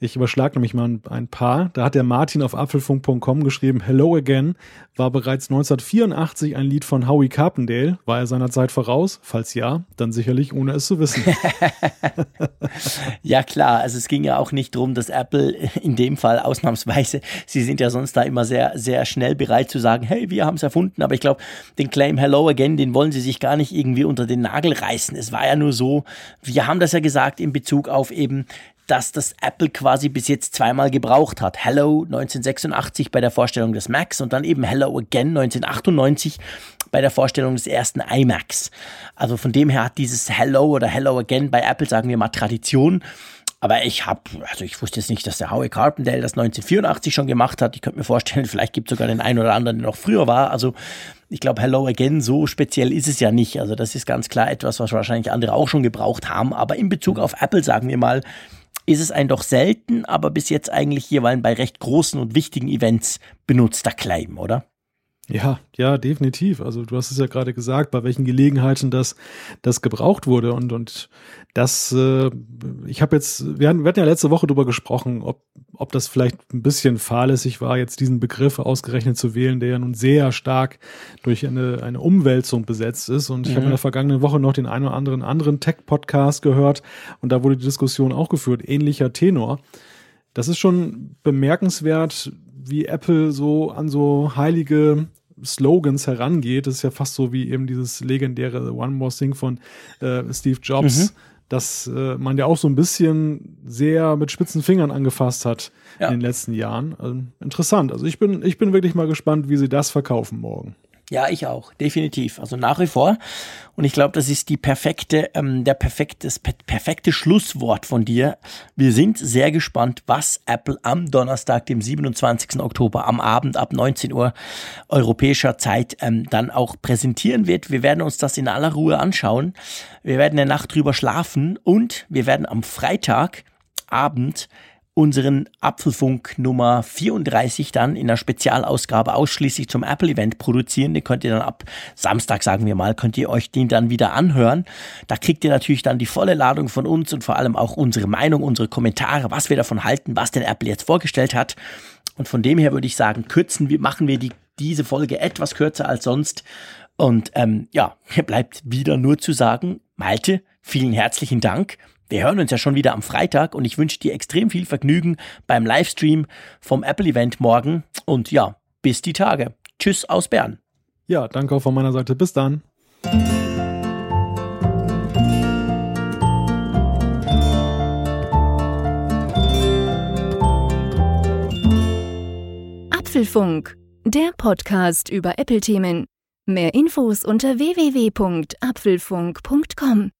Ich überschlage nämlich mal ein, ein paar. Da hat der Martin auf apfelfunk.com geschrieben, Hello Again war bereits 1984 ein Lied von Howie Carpendale. War er seiner Zeit voraus? Falls ja, dann sicherlich ohne es zu wissen. Ja klar, also es ging ja auch nicht darum, dass Apple in dem Fall ausnahmsweise, sie sind ja sonst da immer sehr, sehr schnell bereit zu sagen, hey, wir haben es erfunden, aber ich glaube, den Claim Hello Again, den wollen sie sich gar nicht irgendwie unter den Nagel reißen. Es war ja nur so, wir haben das ja gesagt in Bezug auf eben dass das Apple quasi bis jetzt zweimal gebraucht hat. Hello 1986 bei der Vorstellung des Macs und dann eben Hello Again 1998 bei der Vorstellung des ersten iMacs. Also von dem her hat dieses Hello oder Hello Again bei Apple, sagen wir mal, Tradition. Aber ich habe, also ich wusste jetzt nicht, dass der Howie Carpendale das 1984 schon gemacht hat. Ich könnte mir vorstellen, vielleicht gibt es sogar den einen oder anderen, der noch früher war. Also ich glaube, Hello Again, so speziell ist es ja nicht. Also das ist ganz klar etwas, was wahrscheinlich andere auch schon gebraucht haben. Aber in Bezug auf Apple, sagen wir mal, ist es ein doch selten, aber bis jetzt eigentlich jeweils bei recht großen und wichtigen Events benutzter Claim, oder? Ja, ja, definitiv. Also du hast es ja gerade gesagt, bei welchen Gelegenheiten das, das gebraucht wurde und und das, äh, ich habe jetzt, wir hatten, wir hatten ja letzte Woche drüber gesprochen, ob ob das vielleicht ein bisschen fahrlässig war, jetzt diesen Begriff ausgerechnet zu wählen, der ja nun sehr stark durch eine eine Umwälzung besetzt ist. Und ich habe in der vergangenen Woche noch den einen oder anderen anderen Tech-Podcast gehört und da wurde die Diskussion auch geführt, ähnlicher Tenor. Das ist schon bemerkenswert, wie Apple so an so heilige Slogans herangeht. Das ist ja fast so wie eben dieses legendäre One More Thing von äh, Steve Jobs, Mhm. dass äh, man ja auch so ein bisschen sehr mit spitzen Fingern angefasst hat Ja. in den letzten Jahren. Also, interessant. Also ich bin, ich bin wirklich mal gespannt, wie sie das verkaufen morgen. Ja, ich auch, definitiv. Also nach wie vor. Und ich glaube, das ist die perfekte, ähm, der perfekte, das per perfekte Schlusswort von dir. Wir sind sehr gespannt, was Apple am Donnerstag, dem 27. Oktober, am Abend ab 19 Uhr europäischer Zeit ähm, dann auch präsentieren wird. Wir werden uns das in aller Ruhe anschauen. Wir werden eine Nacht drüber schlafen und wir werden am Freitagabend unseren Apfelfunk Nummer 34 dann in einer Spezialausgabe ausschließlich zum Apple-Event produzieren. Den könnt ihr dann ab Samstag, sagen wir mal, könnt ihr euch den dann wieder anhören. Da kriegt ihr natürlich dann die volle Ladung von uns und vor allem auch unsere Meinung, unsere Kommentare, was wir davon halten, was denn Apple jetzt vorgestellt hat. Und von dem her würde ich sagen, kürzen wir, machen wir die, diese Folge etwas kürzer als sonst. Und ähm, ja, mir bleibt wieder nur zu sagen, Malte, vielen herzlichen Dank. Wir hören uns ja schon wieder am Freitag und ich wünsche dir extrem viel Vergnügen beim Livestream vom Apple-Event morgen. Und ja, bis die Tage. Tschüss aus Bern. Ja, danke auch von meiner Seite. Bis dann. Apfelfunk, der Podcast über Apple-Themen. Mehr Infos unter www.apfelfunk.com.